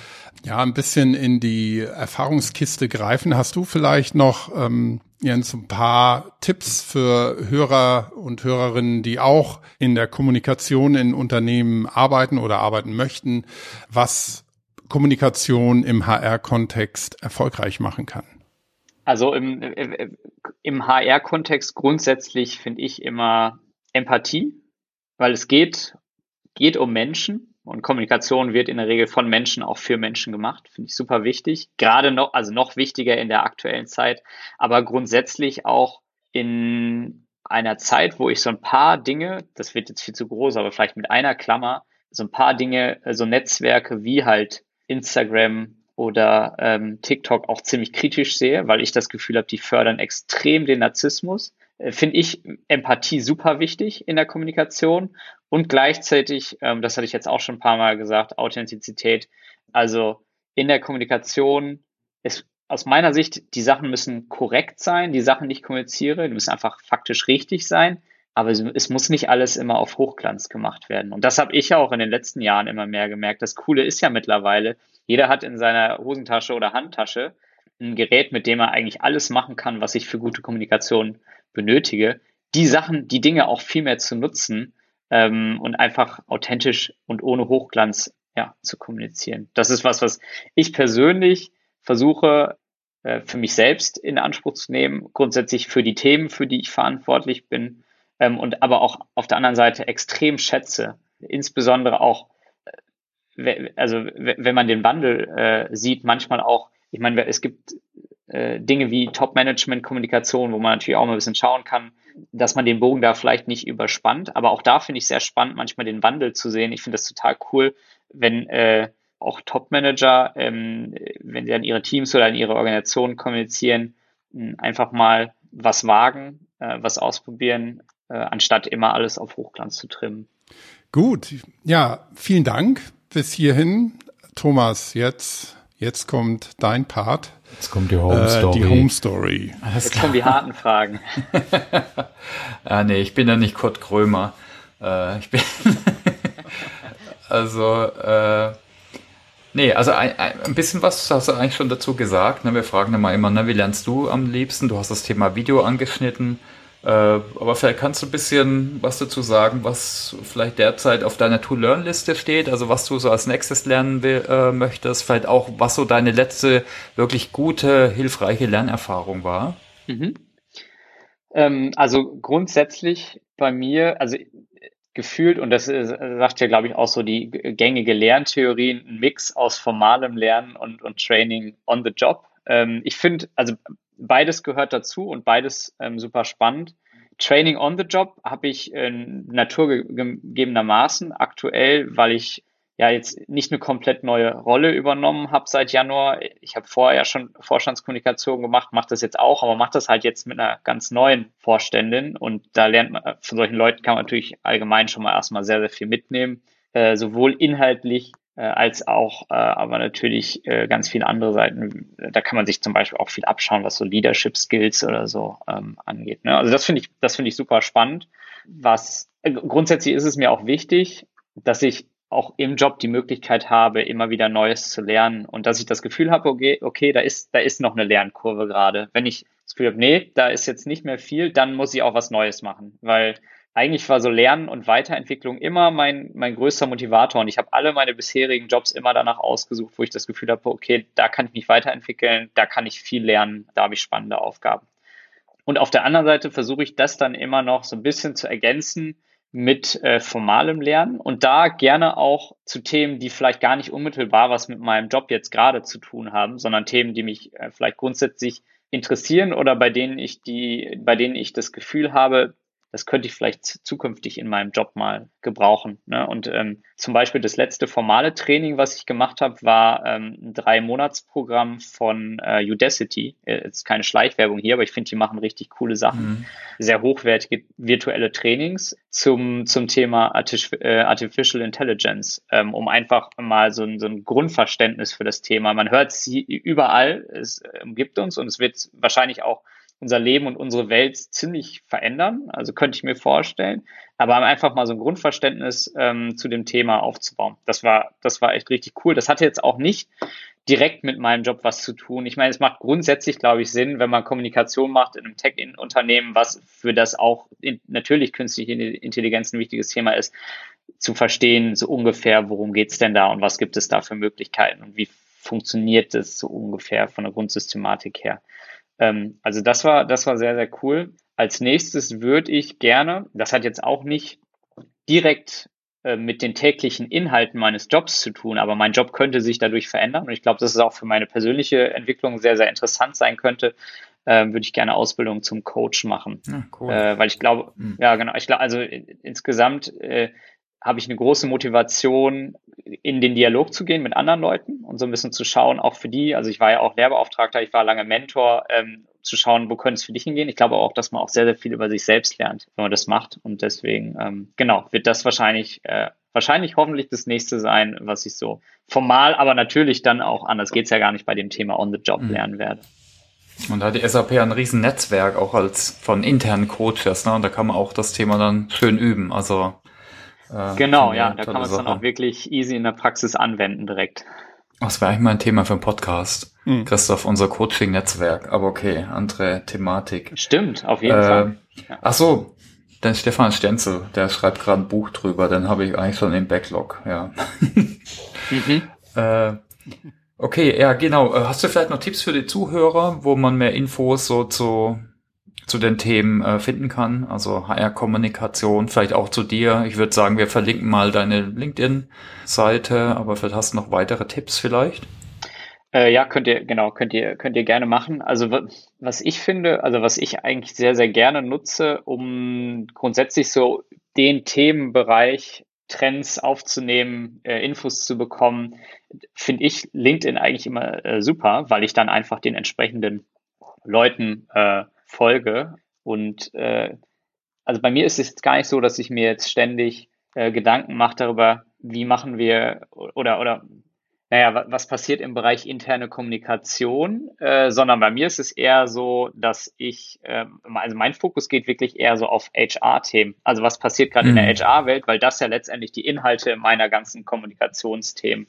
ja, ein bisschen in die Erfahrungskiste greifen. Hast du vielleicht noch ähm, Jens, ein paar Tipps für Hörer und Hörerinnen, die auch in der Kommunikation in Unternehmen arbeiten oder arbeiten möchten, was Kommunikation im HR-Kontext erfolgreich machen kann? Also im, im HR-Kontext grundsätzlich finde ich immer Empathie, weil es geht, geht um Menschen und Kommunikation wird in der Regel von Menschen auch für Menschen gemacht. Finde ich super wichtig. Gerade noch, also noch wichtiger in der aktuellen Zeit, aber grundsätzlich auch in einer Zeit, wo ich so ein paar Dinge, das wird jetzt viel zu groß, aber vielleicht mit einer Klammer, so ein paar Dinge, so Netzwerke wie halt Instagram, oder ähm, TikTok auch ziemlich kritisch sehe, weil ich das Gefühl habe, die fördern extrem den Narzissmus. Äh, Finde ich Empathie super wichtig in der Kommunikation und gleichzeitig, ähm, das hatte ich jetzt auch schon ein paar Mal gesagt, Authentizität. Also in der Kommunikation ist aus meiner Sicht, die Sachen müssen korrekt sein, die Sachen, die ich kommuniziere, die müssen einfach faktisch richtig sein. Aber es muss nicht alles immer auf Hochglanz gemacht werden. Und das habe ich auch in den letzten Jahren immer mehr gemerkt. Das Coole ist ja mittlerweile, jeder hat in seiner Hosentasche oder Handtasche ein Gerät, mit dem er eigentlich alles machen kann, was ich für gute Kommunikation benötige. Die Sachen, die Dinge auch viel mehr zu nutzen ähm, und einfach authentisch und ohne Hochglanz ja, zu kommunizieren. Das ist was, was ich persönlich versuche äh, für mich selbst in Anspruch zu nehmen, grundsätzlich für die Themen, für die ich verantwortlich bin ähm, und aber auch auf der anderen Seite extrem schätze, insbesondere auch, äh, also wenn man den Wandel äh, sieht, manchmal auch, ich meine, es gibt äh, Dinge wie Top-Management-Kommunikation, wo man natürlich auch mal ein bisschen schauen kann, dass man den Bogen da vielleicht nicht überspannt, aber auch da finde ich sehr spannend, manchmal den Wandel zu sehen. Ich finde das total cool, wenn äh, auch Top-Manager, ähm, wenn sie an ihre Teams oder an ihre Organisationen kommunizieren, einfach mal was wagen, äh, was ausprobieren, äh, anstatt immer alles auf Hochglanz zu trimmen. Gut, ja, vielen Dank bis hierhin. Thomas, jetzt, jetzt kommt dein Part. Jetzt kommt die Home Story. Äh, die Home Story. Alles jetzt klar. kommen die harten Fragen. ah, nee, ich bin ja nicht Kurt Krömer. Äh, ich bin also äh, Nee, also ein, ein bisschen was hast du eigentlich schon dazu gesagt. Ne? Wir fragen immer immer, ne, wie lernst du am liebsten? Du hast das Thema Video angeschnitten. Äh, aber vielleicht kannst du ein bisschen was dazu sagen, was vielleicht derzeit auf deiner To-Learn-Liste steht, also was du so als nächstes lernen will, äh, möchtest, vielleicht auch, was so deine letzte wirklich gute, hilfreiche Lernerfahrung war. Mhm. Ähm, also grundsätzlich bei mir, also gefühlt, und das ist, sagt ja, glaube ich, auch so die gängige Lerntheorie, ein Mix aus formalem Lernen und, und Training on the Job. Ähm, ich finde, also beides gehört dazu und beides ähm, super spannend. Training on the Job habe ich äh, naturgegebenermaßen aktuell, weil ich ja jetzt nicht eine komplett neue Rolle übernommen habe seit Januar. Ich habe vorher schon Vorstandskommunikation gemacht, mache das jetzt auch, aber mache das halt jetzt mit einer ganz neuen Vorständin und da lernt man, von solchen Leuten kann man natürlich allgemein schon mal erstmal sehr, sehr viel mitnehmen, äh, sowohl inhaltlich äh, als auch äh, aber natürlich äh, ganz viele andere Seiten. Da kann man sich zum Beispiel auch viel abschauen, was so Leadership Skills oder so ähm, angeht. Ne? Also das finde ich, das finde ich super spannend. Was äh, grundsätzlich ist es mir auch wichtig, dass ich auch im Job die Möglichkeit habe, immer wieder Neues zu lernen und dass ich das Gefühl habe, okay, okay, da ist, da ist noch eine Lernkurve gerade. Wenn ich das Gefühl habe, nee, da ist jetzt nicht mehr viel, dann muss ich auch was Neues machen, weil eigentlich war so Lernen und Weiterentwicklung immer mein, mein größter Motivator und ich habe alle meine bisherigen Jobs immer danach ausgesucht, wo ich das Gefühl habe, okay, da kann ich mich weiterentwickeln, da kann ich viel lernen, da habe ich spannende Aufgaben. Und auf der anderen Seite versuche ich das dann immer noch so ein bisschen zu ergänzen mit äh, formalem Lernen und da gerne auch zu Themen, die vielleicht gar nicht unmittelbar was mit meinem Job jetzt gerade zu tun haben, sondern Themen, die mich äh, vielleicht grundsätzlich interessieren oder bei denen ich die, bei denen ich das Gefühl habe, das könnte ich vielleicht zukünftig in meinem Job mal gebrauchen. Ne? Und ähm, zum Beispiel das letzte formale Training, was ich gemacht habe, war ähm, ein Drei-Monats-Programm von äh, Udacity. Äh, ist keine Schleichwerbung hier, aber ich finde, die machen richtig coole Sachen. Mhm. Sehr hochwertige virtuelle Trainings zum, zum Thema Artif äh, Artificial Intelligence, ähm, um einfach mal so ein, so ein Grundverständnis für das Thema. Man hört sie überall, es umgibt uns und es wird wahrscheinlich auch unser Leben und unsere Welt ziemlich verändern. Also könnte ich mir vorstellen. Aber einfach mal so ein Grundverständnis ähm, zu dem Thema aufzubauen. Das war, das war echt richtig cool. Das hatte jetzt auch nicht direkt mit meinem Job was zu tun. Ich meine, es macht grundsätzlich, glaube ich, Sinn, wenn man Kommunikation macht in einem Tech-Unternehmen, was für das auch in, natürlich künstliche Intelligenz ein wichtiges Thema ist, zu verstehen, so ungefähr, worum geht's denn da und was gibt es da für Möglichkeiten und wie funktioniert das so ungefähr von der Grundsystematik her. Ähm, also das war, das war sehr, sehr cool. Als nächstes würde ich gerne, das hat jetzt auch nicht direkt äh, mit den täglichen Inhalten meines Jobs zu tun, aber mein Job könnte sich dadurch verändern und ich glaube, dass es auch für meine persönliche Entwicklung sehr, sehr interessant sein könnte, äh, würde ich gerne Ausbildung zum Coach machen. Ja, cool. äh, weil ich glaube, mhm. ja genau, ich glaube, also insgesamt äh, habe ich eine große Motivation, in den Dialog zu gehen mit anderen Leuten und so ein bisschen zu schauen, auch für die, also ich war ja auch Lehrbeauftragter, ich war lange Mentor, ähm, zu schauen, wo könnte es für dich hingehen. Ich glaube auch, dass man auch sehr, sehr viel über sich selbst lernt, wenn man das macht. Und deswegen, ähm, genau, wird das wahrscheinlich, äh, wahrscheinlich hoffentlich das nächste sein, was ich so formal, aber natürlich dann auch anders geht's ja gar nicht bei dem Thema on the job mhm. lernen werde. Und da hat die SAP ein riesen Netzwerk auch als von internen Coaches, ne? Und da kann man auch das Thema dann schön üben. Also äh, genau, ja, da kann man es dann auch wirklich easy in der Praxis anwenden direkt. Das wäre eigentlich mal ein Thema für einen Podcast. Mhm. Christoph, unser Coaching-Netzwerk. Aber okay, andere Thematik. Stimmt, auf jeden äh, Fall. Ja. Ach so, der Stefan Stenzel, der schreibt gerade ein Buch drüber, den habe ich eigentlich schon im Backlog, ja. mhm. äh, okay, ja, genau. Äh, hast du vielleicht noch Tipps für die Zuhörer, wo man mehr Infos so zu zu den Themen äh, finden kann, also HR-Kommunikation, vielleicht auch zu dir. Ich würde sagen, wir verlinken mal deine LinkedIn-Seite, aber vielleicht hast du noch weitere Tipps vielleicht. Äh, ja, könnt ihr, genau, könnt ihr, könnt ihr gerne machen. Also was ich finde, also was ich eigentlich sehr, sehr gerne nutze, um grundsätzlich so den Themenbereich Trends aufzunehmen, äh, Infos zu bekommen, finde ich LinkedIn eigentlich immer äh, super, weil ich dann einfach den entsprechenden Leuten äh, folge. Und äh, also bei mir ist es gar nicht so, dass ich mir jetzt ständig äh, Gedanken mache darüber, wie machen wir oder oder naja, was passiert im Bereich interne Kommunikation, äh, sondern bei mir ist es eher so, dass ich, äh, also mein Fokus geht wirklich eher so auf HR-Themen. Also was passiert gerade mhm. in der HR-Welt, weil das ja letztendlich die Inhalte meiner ganzen Kommunikationsthemen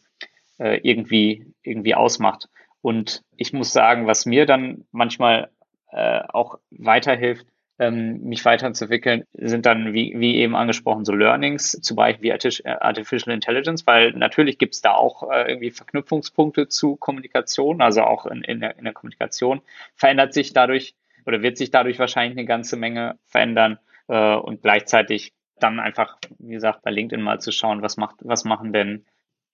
äh, irgendwie, irgendwie ausmacht. Und ich muss sagen, was mir dann manchmal äh, auch weiterhilft, ähm, mich weiterzuentwickeln, sind dann, wie, wie eben angesprochen, so Learnings, zum Beispiel wie Artificial Intelligence, weil natürlich gibt es da auch äh, irgendwie Verknüpfungspunkte zu Kommunikation, also auch in, in, der, in der Kommunikation verändert sich dadurch oder wird sich dadurch wahrscheinlich eine ganze Menge verändern äh, und gleichzeitig dann einfach, wie gesagt, bei LinkedIn mal zu schauen, was macht, was machen denn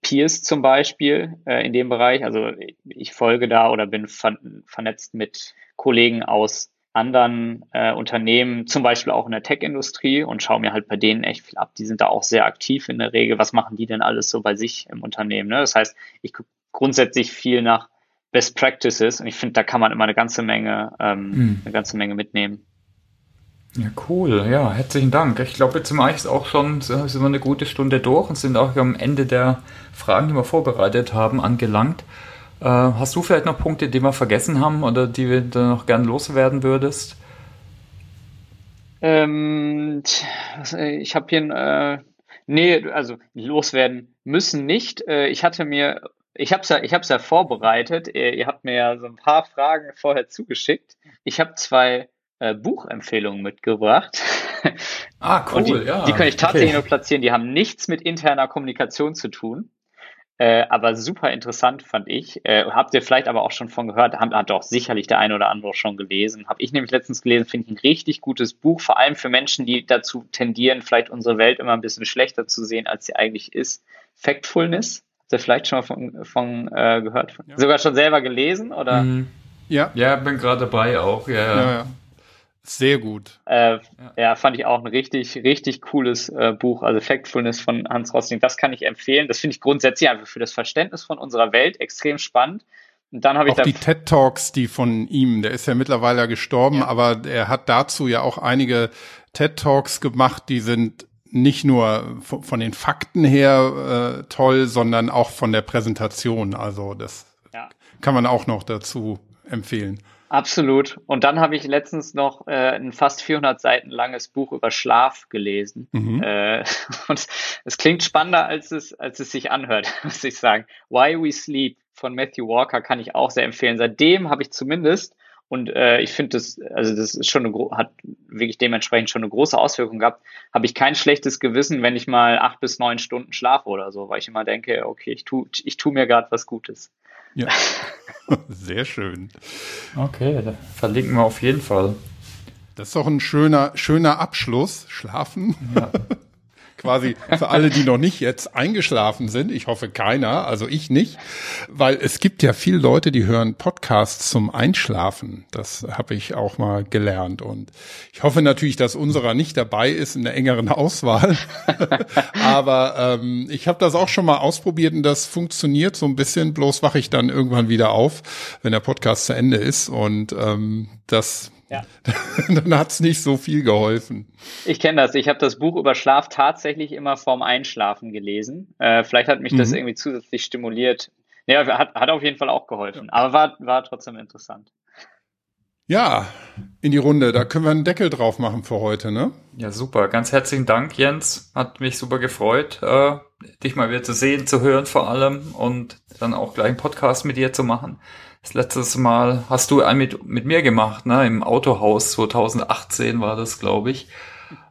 Peers zum Beispiel äh, in dem Bereich. Also ich folge da oder bin ver vernetzt mit Kollegen aus anderen äh, Unternehmen, zum Beispiel auch in der Tech-Industrie und schaue mir halt bei denen echt viel ab. Die sind da auch sehr aktiv in der Regel. Was machen die denn alles so bei sich im Unternehmen? Ne? Das heißt, ich gucke grundsätzlich viel nach Best Practices und ich finde, da kann man immer eine ganze Menge, ähm, hm. eine ganze Menge mitnehmen. Ja, cool. Ja, herzlichen Dank. Ich glaube, jetzt sind wir eigentlich auch schon sind wir eine gute Stunde durch und sind auch am Ende der Fragen, die wir vorbereitet haben, angelangt. Äh, hast du vielleicht noch Punkte, die wir vergessen haben oder die du noch gern loswerden würdest? Ähm, ich habe hier, äh, nee, also loswerden müssen nicht. Äh, ich hatte mir, ich habe es ja, ich habe ja vorbereitet. Ihr, ihr habt mir ja so ein paar Fragen vorher zugeschickt. Ich habe zwei äh, Buchempfehlungen mitgebracht. Ah, cool, die, ja. Die kann ich tatsächlich okay. nur platzieren. Die haben nichts mit interner Kommunikation zu tun. Äh, aber super interessant fand ich. Äh, habt ihr vielleicht aber auch schon von gehört, hat, hat auch sicherlich der eine oder andere schon gelesen. Habe ich nämlich letztens gelesen, finde ich ein richtig gutes Buch, vor allem für Menschen, die dazu tendieren, vielleicht unsere Welt immer ein bisschen schlechter zu sehen, als sie eigentlich ist. Factfulness. Habt ihr vielleicht schon mal von, von äh, gehört? Ja. Sogar schon selber gelesen? Oder? Mhm. Ja. Ja, bin gerade dabei auch. Ja, ja. ja, sehr gut. Äh, ja. ja. fand ich auch ein richtig, richtig cooles äh, Buch, also Factfulness von Hans Rosling. Das kann ich empfehlen. Das finde ich grundsätzlich einfach für das Verständnis von unserer Welt extrem spannend. Und dann habe ich auch die TED Talks, die von ihm, der ist ja mittlerweile gestorben, ja. aber er hat dazu ja auch einige TED Talks gemacht, die sind nicht nur von den Fakten her äh, toll, sondern auch von der Präsentation. Also das ja. kann man auch noch dazu empfehlen. Absolut. Und dann habe ich letztens noch äh, ein fast 400 Seiten langes Buch über Schlaf gelesen. Mhm. Äh, und es klingt spannender, als es, als es sich anhört, muss ich sagen. Why We Sleep von Matthew Walker kann ich auch sehr empfehlen. Seitdem habe ich zumindest, und äh, ich finde das, also das ist schon eine, hat wirklich dementsprechend schon eine große Auswirkung gehabt, habe ich kein schlechtes Gewissen, wenn ich mal acht bis neun Stunden schlafe oder so, weil ich immer denke, okay, ich tu, ich tu mir gerade was Gutes. Ja. Sehr schön. Okay, da verlinken wir auf jeden Fall. Das ist doch ein schöner, schöner Abschluss. Schlafen. Ja. quasi für alle, die noch nicht jetzt eingeschlafen sind. Ich hoffe keiner, also ich nicht, weil es gibt ja viele Leute, die hören Podcasts zum Einschlafen. Das habe ich auch mal gelernt und ich hoffe natürlich, dass unserer nicht dabei ist in der engeren Auswahl. Aber ähm, ich habe das auch schon mal ausprobiert und das funktioniert so ein bisschen. Bloß wache ich dann irgendwann wieder auf, wenn der Podcast zu Ende ist und ähm, das ja. dann hat's nicht so viel geholfen. Ich kenne das. Ich habe das Buch über Schlaf tatsächlich immer vorm Einschlafen gelesen. Äh, vielleicht hat mich mhm. das irgendwie zusätzlich stimuliert. Ja, hat, hat auf jeden Fall auch geholfen. Aber war, war trotzdem interessant. Ja, in die Runde. Da können wir einen Deckel drauf machen für heute, ne? Ja, super. Ganz herzlichen Dank, Jens. Hat mich super gefreut, äh, dich mal wieder zu sehen, zu hören vor allem und dann auch gleich einen Podcast mit dir zu machen. Das letzte Mal hast du einen mit, mit mir gemacht, ne? Im Autohaus 2018 war das, glaube ich.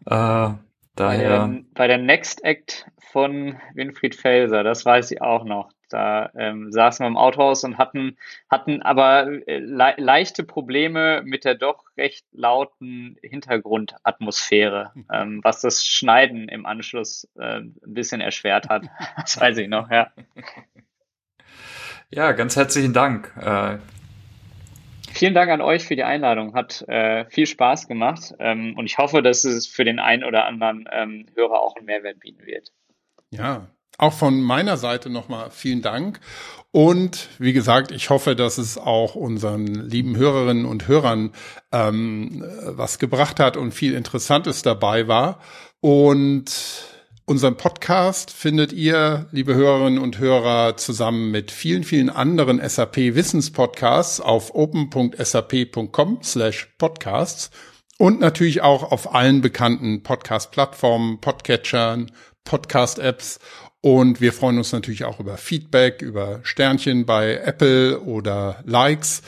Äh, daher. Bei der, bei der Next Act von Winfried Felser, das weiß ich auch noch. Da ähm, saßen wir im Autohaus und hatten, hatten aber äh, le leichte Probleme mit der doch recht lauten Hintergrundatmosphäre, ähm, was das Schneiden im Anschluss äh, ein bisschen erschwert hat. Das weiß ich noch, ja. Ja, ganz herzlichen Dank. Äh, Vielen Dank an euch für die Einladung. Hat äh, viel Spaß gemacht ähm, und ich hoffe, dass es für den einen oder anderen ähm, Hörer auch einen Mehrwert bieten wird. Ja, auch von meiner Seite nochmal vielen Dank. Und wie gesagt, ich hoffe, dass es auch unseren lieben Hörerinnen und Hörern ähm, was gebracht hat und viel Interessantes dabei war. Und Unseren Podcast findet ihr, liebe Hörerinnen und Hörer, zusammen mit vielen, vielen anderen SAP-Wissenspodcasts auf open.sap.com slash podcasts und natürlich auch auf allen bekannten Podcast-Plattformen, Podcatchern, Podcast-Apps und wir freuen uns natürlich auch über Feedback, über Sternchen bei Apple oder Likes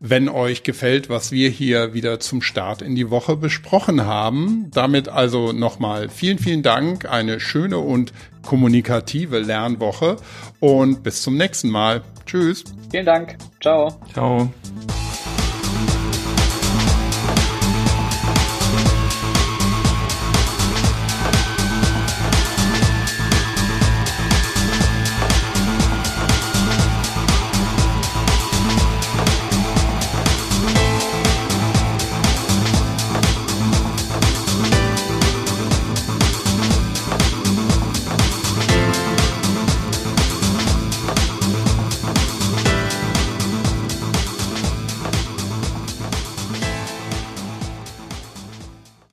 wenn euch gefällt, was wir hier wieder zum Start in die Woche besprochen haben. Damit also nochmal vielen, vielen Dank, eine schöne und kommunikative Lernwoche und bis zum nächsten Mal. Tschüss. Vielen Dank. Ciao. Ciao.